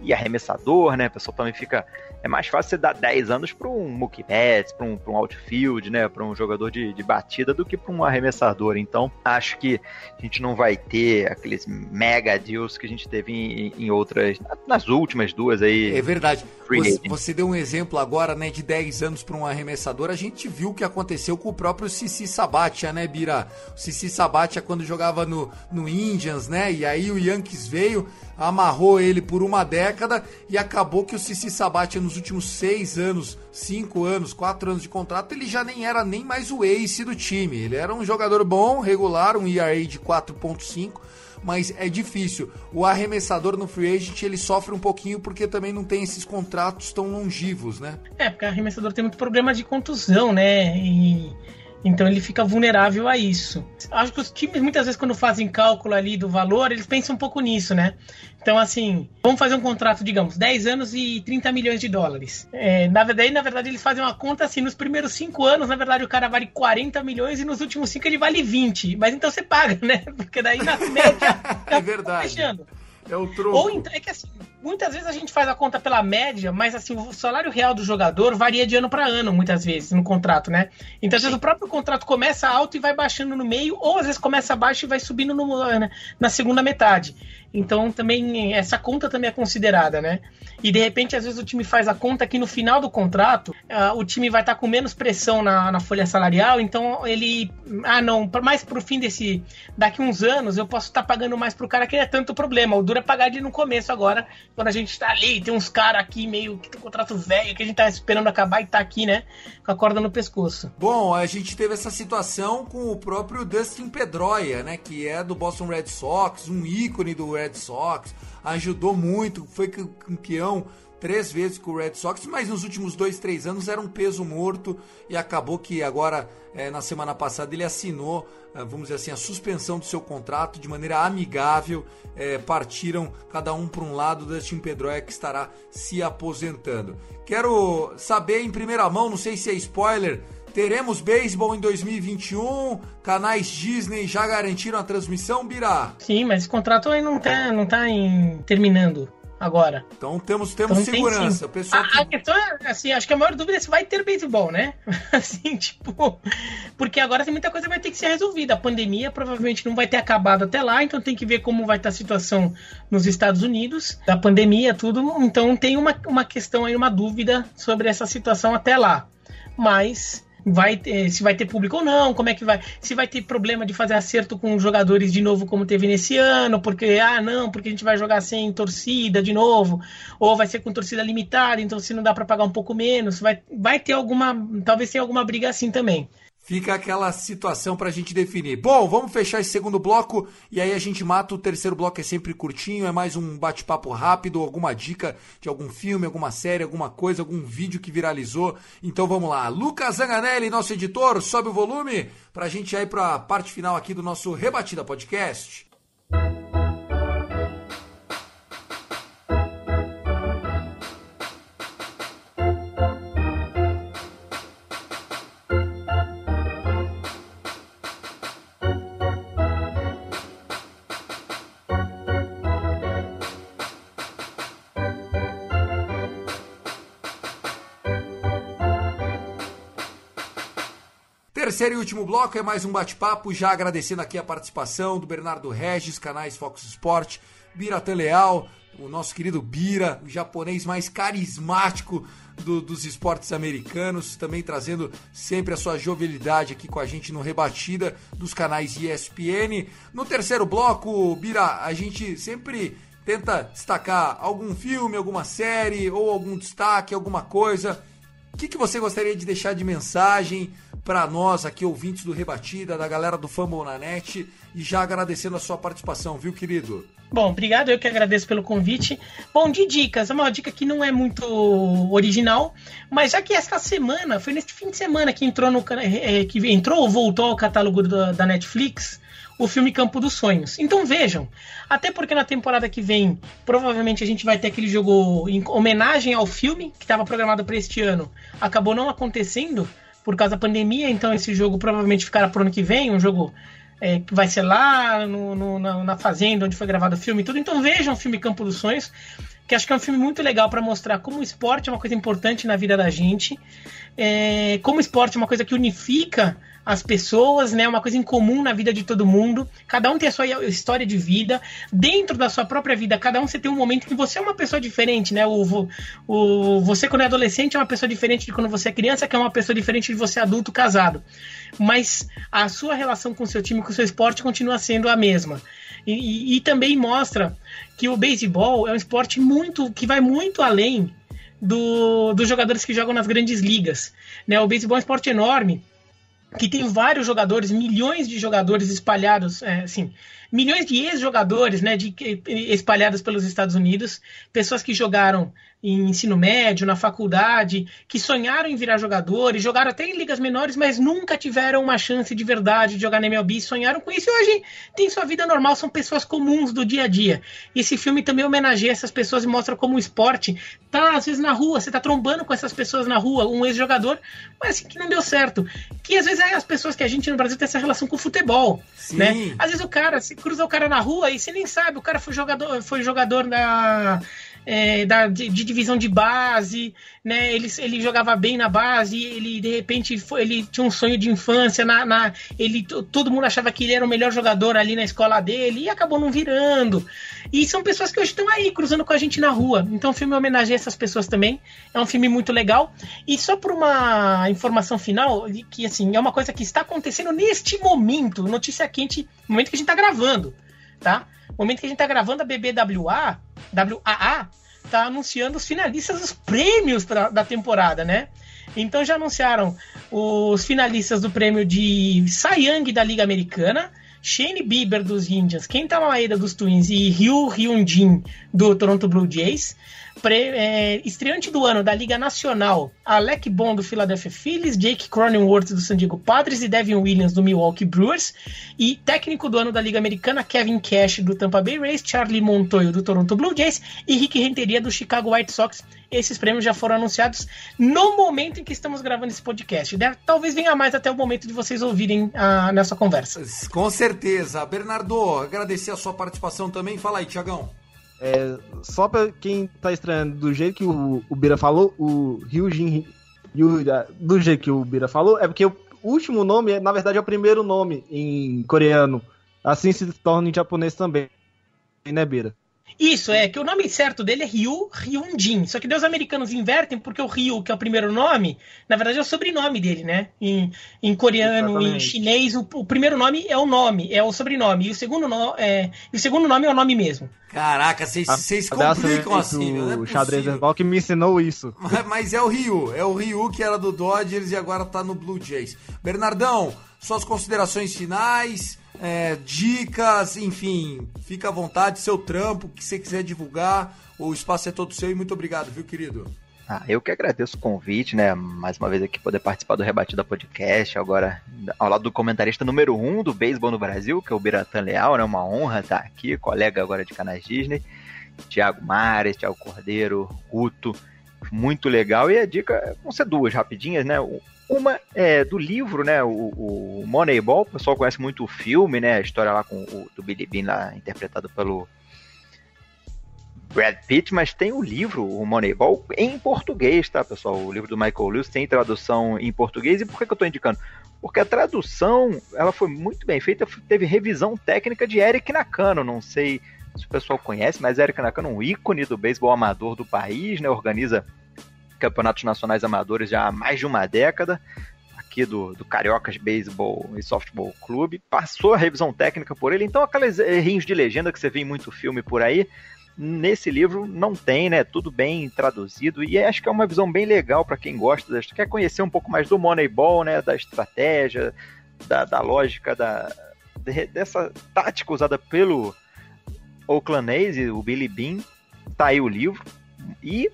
E arremessador, né? O pessoal também fica. É mais fácil você dar 10 anos para um Mookie Betts, para um, pra um outfield, né? Para um jogador de, de batida do que para um arremessador. Então, acho que a gente não vai ter aqueles mega deals que a gente teve em, em outras. nas últimas duas aí. É verdade. Você, você, deu um exemplo agora, né, de 10 anos para um arremessador. A gente viu o que aconteceu com o próprio Cici Sabatia, né, Bira? O Cici Sabatia, quando jogava no, no Indians, né? E aí o Yankees veio amarrou ele por uma década e acabou que o Cici Sabatia nos últimos seis anos, cinco anos, quatro anos de contrato, ele já nem era nem mais o ace do time. Ele era um jogador bom, regular, um ERA de 4.5, mas é difícil. O arremessador no free agent ele sofre um pouquinho porque também não tem esses contratos tão longivos, né? É, porque o arremessador tem muito problema de contusão, né? E então ele fica vulnerável a isso. Acho que os times, muitas vezes, quando fazem cálculo ali do valor, eles pensam um pouco nisso, né? Então, assim, vamos fazer um contrato, digamos, 10 anos e 30 milhões de dólares. É, na, verdade, na verdade, eles fazem uma conta assim: nos primeiros 5 anos, na verdade, o cara vale 40 milhões e nos últimos 5 ele vale 20. Mas então você paga, né? Porque daí na média. é verdade. É o troco. Ou então, é que assim, muitas vezes a gente faz a conta pela média, mas assim, o salário real do jogador varia de ano para ano, muitas vezes, no contrato, né? Então, às vezes, o próprio contrato começa alto e vai baixando no meio, ou às vezes começa baixo e vai subindo no, né, na segunda metade. Então, também, essa conta também é considerada, né? E de repente, às vezes, o time faz a conta que no final do contrato, uh, o time vai estar tá com menos pressão na, na folha salarial, então ele. Ah, não, mais pro fim desse. Daqui uns anos, eu posso estar tá pagando mais pro cara que é tanto problema. O duro é pagar ele no começo agora, quando a gente tá ali, tem uns caras aqui meio que tem contrato velho, que a gente tá esperando acabar e tá aqui, né? Com a corda no pescoço. Bom, a gente teve essa situação com o próprio Dustin Pedroia, né? Que é do Boston Red Sox, um ícone do Red Sox, ajudou muito, foi campeão três vezes com o Red Sox, mas nos últimos dois, três anos era um peso morto e acabou que agora, é, na semana passada, ele assinou, é, vamos dizer assim, a suspensão do seu contrato de maneira amigável. É, partiram cada um para um lado. Dustin Pedroia que estará se aposentando. Quero saber em primeira mão, não sei se é spoiler. Teremos beisebol em 2021? Canais Disney já garantiram a transmissão, Birá? Sim, mas esse contrato aí não tá, não tá em... terminando agora. Então temos, temos então, segurança. o pessoal a, que... a, questão é, assim, acho que a maior dúvida é se vai ter beisebol, né? assim, tipo. Porque agora tem muita coisa que vai ter que ser resolvida. A pandemia provavelmente não vai ter acabado até lá, então tem que ver como vai estar a situação nos Estados Unidos, da pandemia, tudo. Então tem uma, uma questão aí, uma dúvida sobre essa situação até lá. Mas vai se vai ter público ou não, como é que vai, se vai ter problema de fazer acerto com jogadores de novo como teve nesse ano, porque ah não, porque a gente vai jogar sem torcida de novo, ou vai ser com torcida limitada, então se não dá para pagar um pouco menos, vai, vai ter alguma, talvez tenha alguma briga assim também fica aquela situação para a gente definir. Bom, vamos fechar esse segundo bloco e aí a gente mata o terceiro bloco, é sempre curtinho, é mais um bate-papo rápido, alguma dica de algum filme, alguma série, alguma coisa, algum vídeo que viralizou. Então vamos lá. Lucas Zanganelli, nosso editor, sobe o volume para a gente ir para a parte final aqui do nosso Rebatida Podcast. Terceiro e último bloco é mais um bate-papo, já agradecendo aqui a participação do Bernardo Regis, canais Fox Sport, Biratan Leal, o nosso querido Bira, o japonês mais carismático do, dos esportes americanos, também trazendo sempre a sua jovialidade aqui com a gente no Rebatida dos canais ESPN. No terceiro bloco, Bira, a gente sempre tenta destacar algum filme, alguma série ou algum destaque, alguma coisa. O que, que você gostaria de deixar de mensagem? Para nós aqui, ouvintes do Rebatida, da galera do Fumble na Net, e já agradecendo a sua participação, viu, querido? Bom, obrigado, eu que agradeço pelo convite. Bom, de dicas, é uma dica que não é muito original, mas já que esta semana, foi neste fim de semana que entrou no é, que entrou ou voltou ao catálogo da Netflix, o filme Campo dos Sonhos. Então vejam, até porque na temporada que vem, provavelmente a gente vai ter aquele jogo em homenagem ao filme que estava programado para este ano, acabou não acontecendo por causa da pandemia, então esse jogo provavelmente ficará pro ano que vem, um jogo é, que vai ser lá no, no, na, na, fazenda onde foi gravado o filme e tudo. Então vejam o filme Campo dos Sonhos, que acho que é um filme muito legal para mostrar como o esporte é uma coisa importante na vida da gente, é, como o esporte é uma coisa que unifica as pessoas, né? Uma coisa em comum na vida de todo mundo. Cada um tem a sua história de vida. Dentro da sua própria vida, cada um você tem um momento que você é uma pessoa diferente, né? O, o, você, quando é adolescente, é uma pessoa diferente de quando você é criança, que é uma pessoa diferente de você adulto casado. Mas a sua relação com o seu time, com o seu esporte, continua sendo a mesma. E, e, e também mostra que o beisebol é um esporte muito que vai muito além do, dos jogadores que jogam nas grandes ligas. Né? O beisebol é um esporte enorme que tem vários jogadores, milhões de jogadores espalhados, é, assim, milhões de ex-jogadores, né, de, espalhados pelos Estados Unidos, pessoas que jogaram em ensino médio, na faculdade, que sonharam em virar jogadores, jogaram até em ligas menores, mas nunca tiveram uma chance de verdade de jogar na MLB, sonharam com isso e hoje tem sua vida normal, são pessoas comuns do dia a dia. E esse filme também homenageia essas pessoas e mostra como o esporte tá às vezes na rua, você tá trombando com essas pessoas na rua, um ex-jogador, mas assim, que não deu certo. Que às vezes é as pessoas que a gente no Brasil tem essa relação com o futebol, Sim. né? Às vezes o cara, se cruza o cara na rua e você nem sabe, o cara foi jogador, foi jogador da é, da, de, de, divisão de base, né? Ele, ele jogava bem na base, ele de repente foi, ele tinha um sonho de infância, na, na, ele, todo mundo achava que ele era o melhor jogador ali na escola dele e acabou não virando. E são pessoas que hoje estão aí cruzando com a gente na rua. Então o filme homenageia essas pessoas também. É um filme muito legal. E só por uma informação final, que assim, é uma coisa que está acontecendo neste momento, notícia quente, no momento que a gente está gravando, tá? Momento que a gente está gravando a BBWA, WAA, tá anunciando os finalistas dos prêmios pra, da temporada, né? Então já anunciaram os finalistas do prêmio de Cy Young da Liga Americana, Shane Bieber dos Indians, Kenta Maeda dos Twins e Ryu Hyun-jin do Toronto Blue Jays. É, estreante do ano da Liga Nacional, Alec Bond do Philadelphia Phillies, Jake Cronenworth do San Diego Padres e Devin Williams do Milwaukee Brewers. E técnico do ano da Liga Americana, Kevin Cash do Tampa Bay Rays, Charlie Montoyo do Toronto Blue Jays e Rick Renteria do Chicago White Sox. Esses prêmios já foram anunciados no momento em que estamos gravando esse podcast. Deve, talvez venha mais até o momento de vocês ouvirem a, nessa conversa. Com certeza. Bernardo, agradecer a sua participação também. Fala aí, Tiagão. É, só pra quem tá estranhando, do jeito que o, o Bira falou, o Ryujin. Do jeito que o Bira falou, é porque o último nome, na verdade, é o primeiro nome em coreano. Assim se torna em japonês também, né, Bira? Isso, é que o nome certo dele é Ryu Hyun-jin. Só que os americanos invertem porque o Ryu, que é o primeiro nome, na verdade é o sobrenome dele, né? Em, em coreano, Exatamente. em chinês, o, o, primeiro nome é o nome, é o sobrenome. E o segundo, no, é, o segundo nome é o nome mesmo. Caraca, vocês complicam assim, O é xadrez verbal que me ensinou isso. Mas, mas é o Ryu, é o Ryu que era do Dodgers e agora tá no Blue Jays. Bernardão, suas considerações finais é, dicas, enfim, fica à vontade, seu trampo, o que você quiser divulgar, o espaço é todo seu e muito obrigado, viu, querido? Ah, eu que agradeço o convite, né? Mais uma vez aqui poder participar do Rebatida Podcast, agora ao lado do comentarista número um do beisebol no Brasil, que é o Biratan Leal, né? Uma honra estar aqui, colega agora de canais Disney. Tiago Mares, Tiago Cordeiro, Guto, muito legal. E a dica vão ser duas rapidinhas, né? Uma é do livro, né? O, o Moneyball, o pessoal conhece muito o filme, né? A história lá com o do Billy Bean lá, interpretado pelo Brad Pitt, mas tem o livro, o Moneyball, em português, tá, pessoal? O livro do Michael Lewis tem tradução em português. E por que, que eu estou indicando? Porque a tradução, ela foi muito bem feita, teve revisão técnica de Eric Nakano, não sei se o pessoal conhece, mas Eric Nakano é um ícone do beisebol amador do país, né? Organiza campeonatos nacionais amadores já há mais de uma década, aqui do, do Cariocas Baseball e Softball Clube. Passou a revisão técnica por ele, então aqueles errinhos de legenda que você vê em muito filme por aí, nesse livro não tem, né? Tudo bem traduzido e acho que é uma visão bem legal para quem gosta, quer conhecer um pouco mais do Moneyball, né? Da estratégia, da, da lógica, da, dessa tática usada pelo Oakland A's, o Billy Bean. Tá aí o livro. E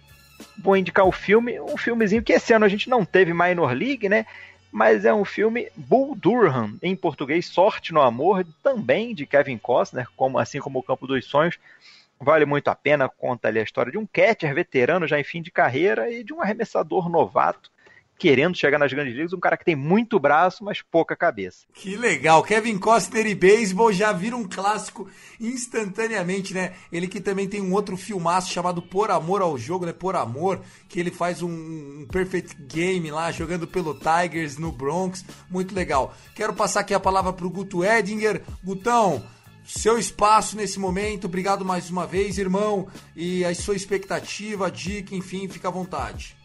vou indicar o filme, um filmezinho que esse ano a gente não teve Minor League, né? Mas é um filme Bull Durham, em português, Sorte no Amor, também de Kevin Costner, como, assim como O Campo dos Sonhos. Vale muito a pena, conta ali a história de um catcher veterano já em fim de carreira e de um arremessador novato querendo chegar nas grandes ligas, um cara que tem muito braço, mas pouca cabeça. Que legal, Kevin Costner e beisebol já vira um clássico instantaneamente, né? Ele que também tem um outro filmaço chamado Por Amor ao Jogo, né? Por Amor, que ele faz um, um perfect game lá, jogando pelo Tigers no Bronx, muito legal. Quero passar aqui a palavra pro Guto Edinger. Gutão, seu espaço nesse momento, obrigado mais uma vez, irmão, e a sua expectativa, dica, enfim, fica à vontade.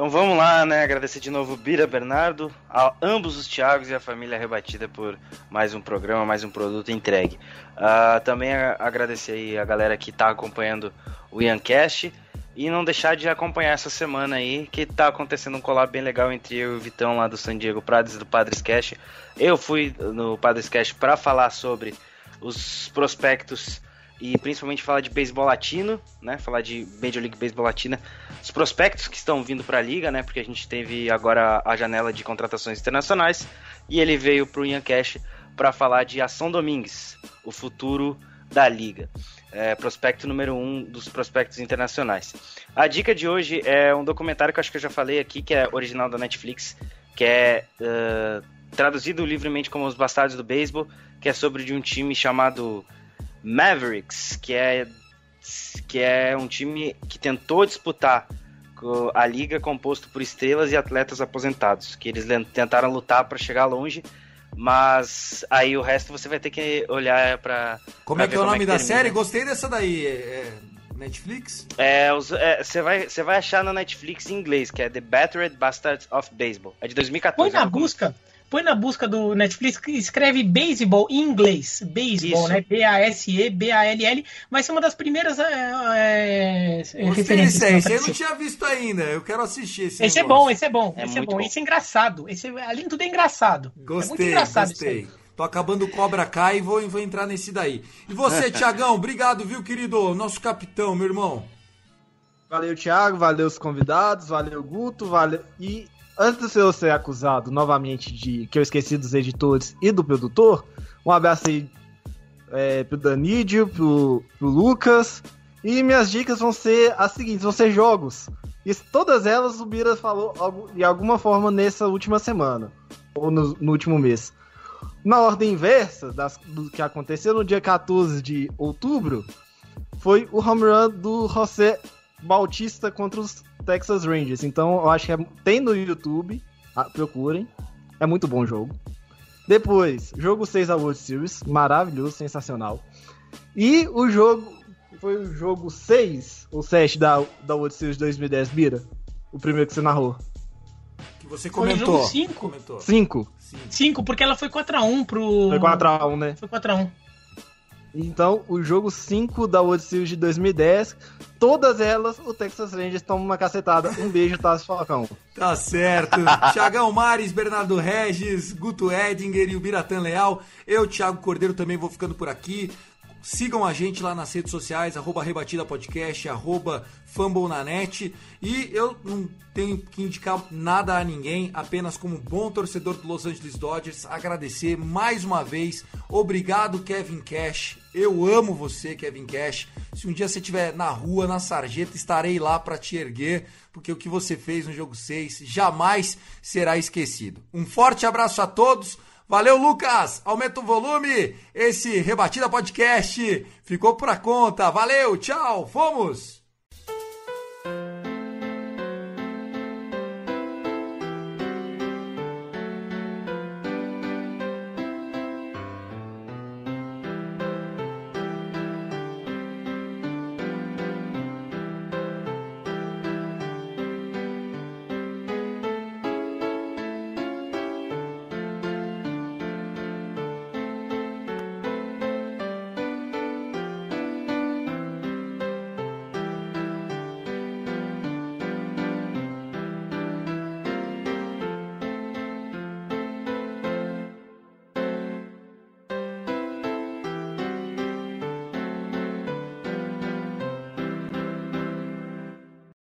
Então vamos lá, né? Agradecer de novo Bira Bernardo, a ambos os Thiagos e a família rebatida por mais um programa, mais um produto entregue. Uh, também agradecer a galera que está acompanhando o Iancast e não deixar de acompanhar essa semana aí que está acontecendo um collab bem legal entre eu e o Vitão lá do San Diego Prades do Padres Cash. Eu fui no Padres Cash para falar sobre os prospectos e principalmente falar de beisebol latino, né? Falar de Major League Baseball Latina, os prospectos que estão vindo para a liga, né? Porque a gente teve agora a janela de contratações internacionais e ele veio para o Ian Cash para falar de Ação Domingues, o futuro da liga. É, prospecto número um dos prospectos internacionais. A dica de hoje é um documentário que eu acho que eu já falei aqui, que é original da Netflix, que é uh, traduzido livremente como Os Bastardos do Beisebol, que é sobre de um time chamado Mavericks, que é, que é um time que tentou disputar a liga composto por estrelas e atletas aposentados, que eles tentaram lutar para chegar longe, mas aí o resto você vai ter que olhar para Como pra é que é o nome é da termina. série? Gostei dessa daí. É, é Netflix? É, você é, vai, vai achar na Netflix em inglês, que é The Battered Bastards of Baseball. É de 2014. Põe na busca, põe na busca do Netflix que escreve baseball em inglês. Baseball, Isso. né? B-A-S-E-B-A-L-L. Vai ser uma das primeiras é, é, referências. Esse aí eu não tinha visto ainda. Eu quero assistir esse Esse é negócio. bom, esse é bom, É esse é bom. bom. Esse é engraçado. Esse, além de tudo, é engraçado. é muito Gostei, engraçado gostei. Tô acabando o Cobra Kai e vou, vou entrar nesse daí. E você, Tiagão, obrigado, viu, querido? Nosso capitão, meu irmão. Valeu, Thiago, valeu os convidados, valeu, Guto, valeu. E antes de eu ser acusado novamente de que eu esqueci dos editores e do produtor, um abraço aí é, pro Danídio, pro, pro Lucas. E minhas dicas vão ser as seguintes: vão ser jogos. E todas elas o Bira falou de alguma forma nessa última semana, ou no, no último mês. Na ordem inversa das- do que aconteceu no dia 14 de outubro, foi o home run do José Bautista contra os Texas Rangers. Então eu acho que é- tem no YouTube, ah, procurem. É muito bom o jogo. Depois, jogo 6 da World Series, maravilhoso, sensacional. E o jogo foi o jogo 6 ou 7 da, da World Series 2010, Bira? O primeiro que você narrou. Que você Foi o comentou. jogo 5. Comentou. 5. 5, porque ela foi 4x1 pro. Foi 4x1, né? Foi 4x1. Então, o jogo 5 da World Series de 2010, todas elas, o Texas Rangers tomam uma cacetada. Um beijo, Tassi Falcão. Tá certo. Tiagão Mares, Bernardo Regis, Guto Edinger e o Biratan Leal. Eu, Thiago Cordeiro, também vou ficando por aqui. Sigam a gente lá nas redes sociais, arroba Rebatida Podcast, arroba. E eu não tenho que indicar nada a ninguém, apenas como bom torcedor do Los Angeles Dodgers, agradecer mais uma vez. Obrigado, Kevin Cash. Eu amo você, Kevin Cash. Se um dia você estiver na rua, na sarjeta, estarei lá para te erguer, porque o que você fez no jogo 6 jamais será esquecido. Um forte abraço a todos. Valeu, Lucas! Aumenta o volume. Esse Rebatida Podcast ficou por conta. Valeu, tchau, fomos!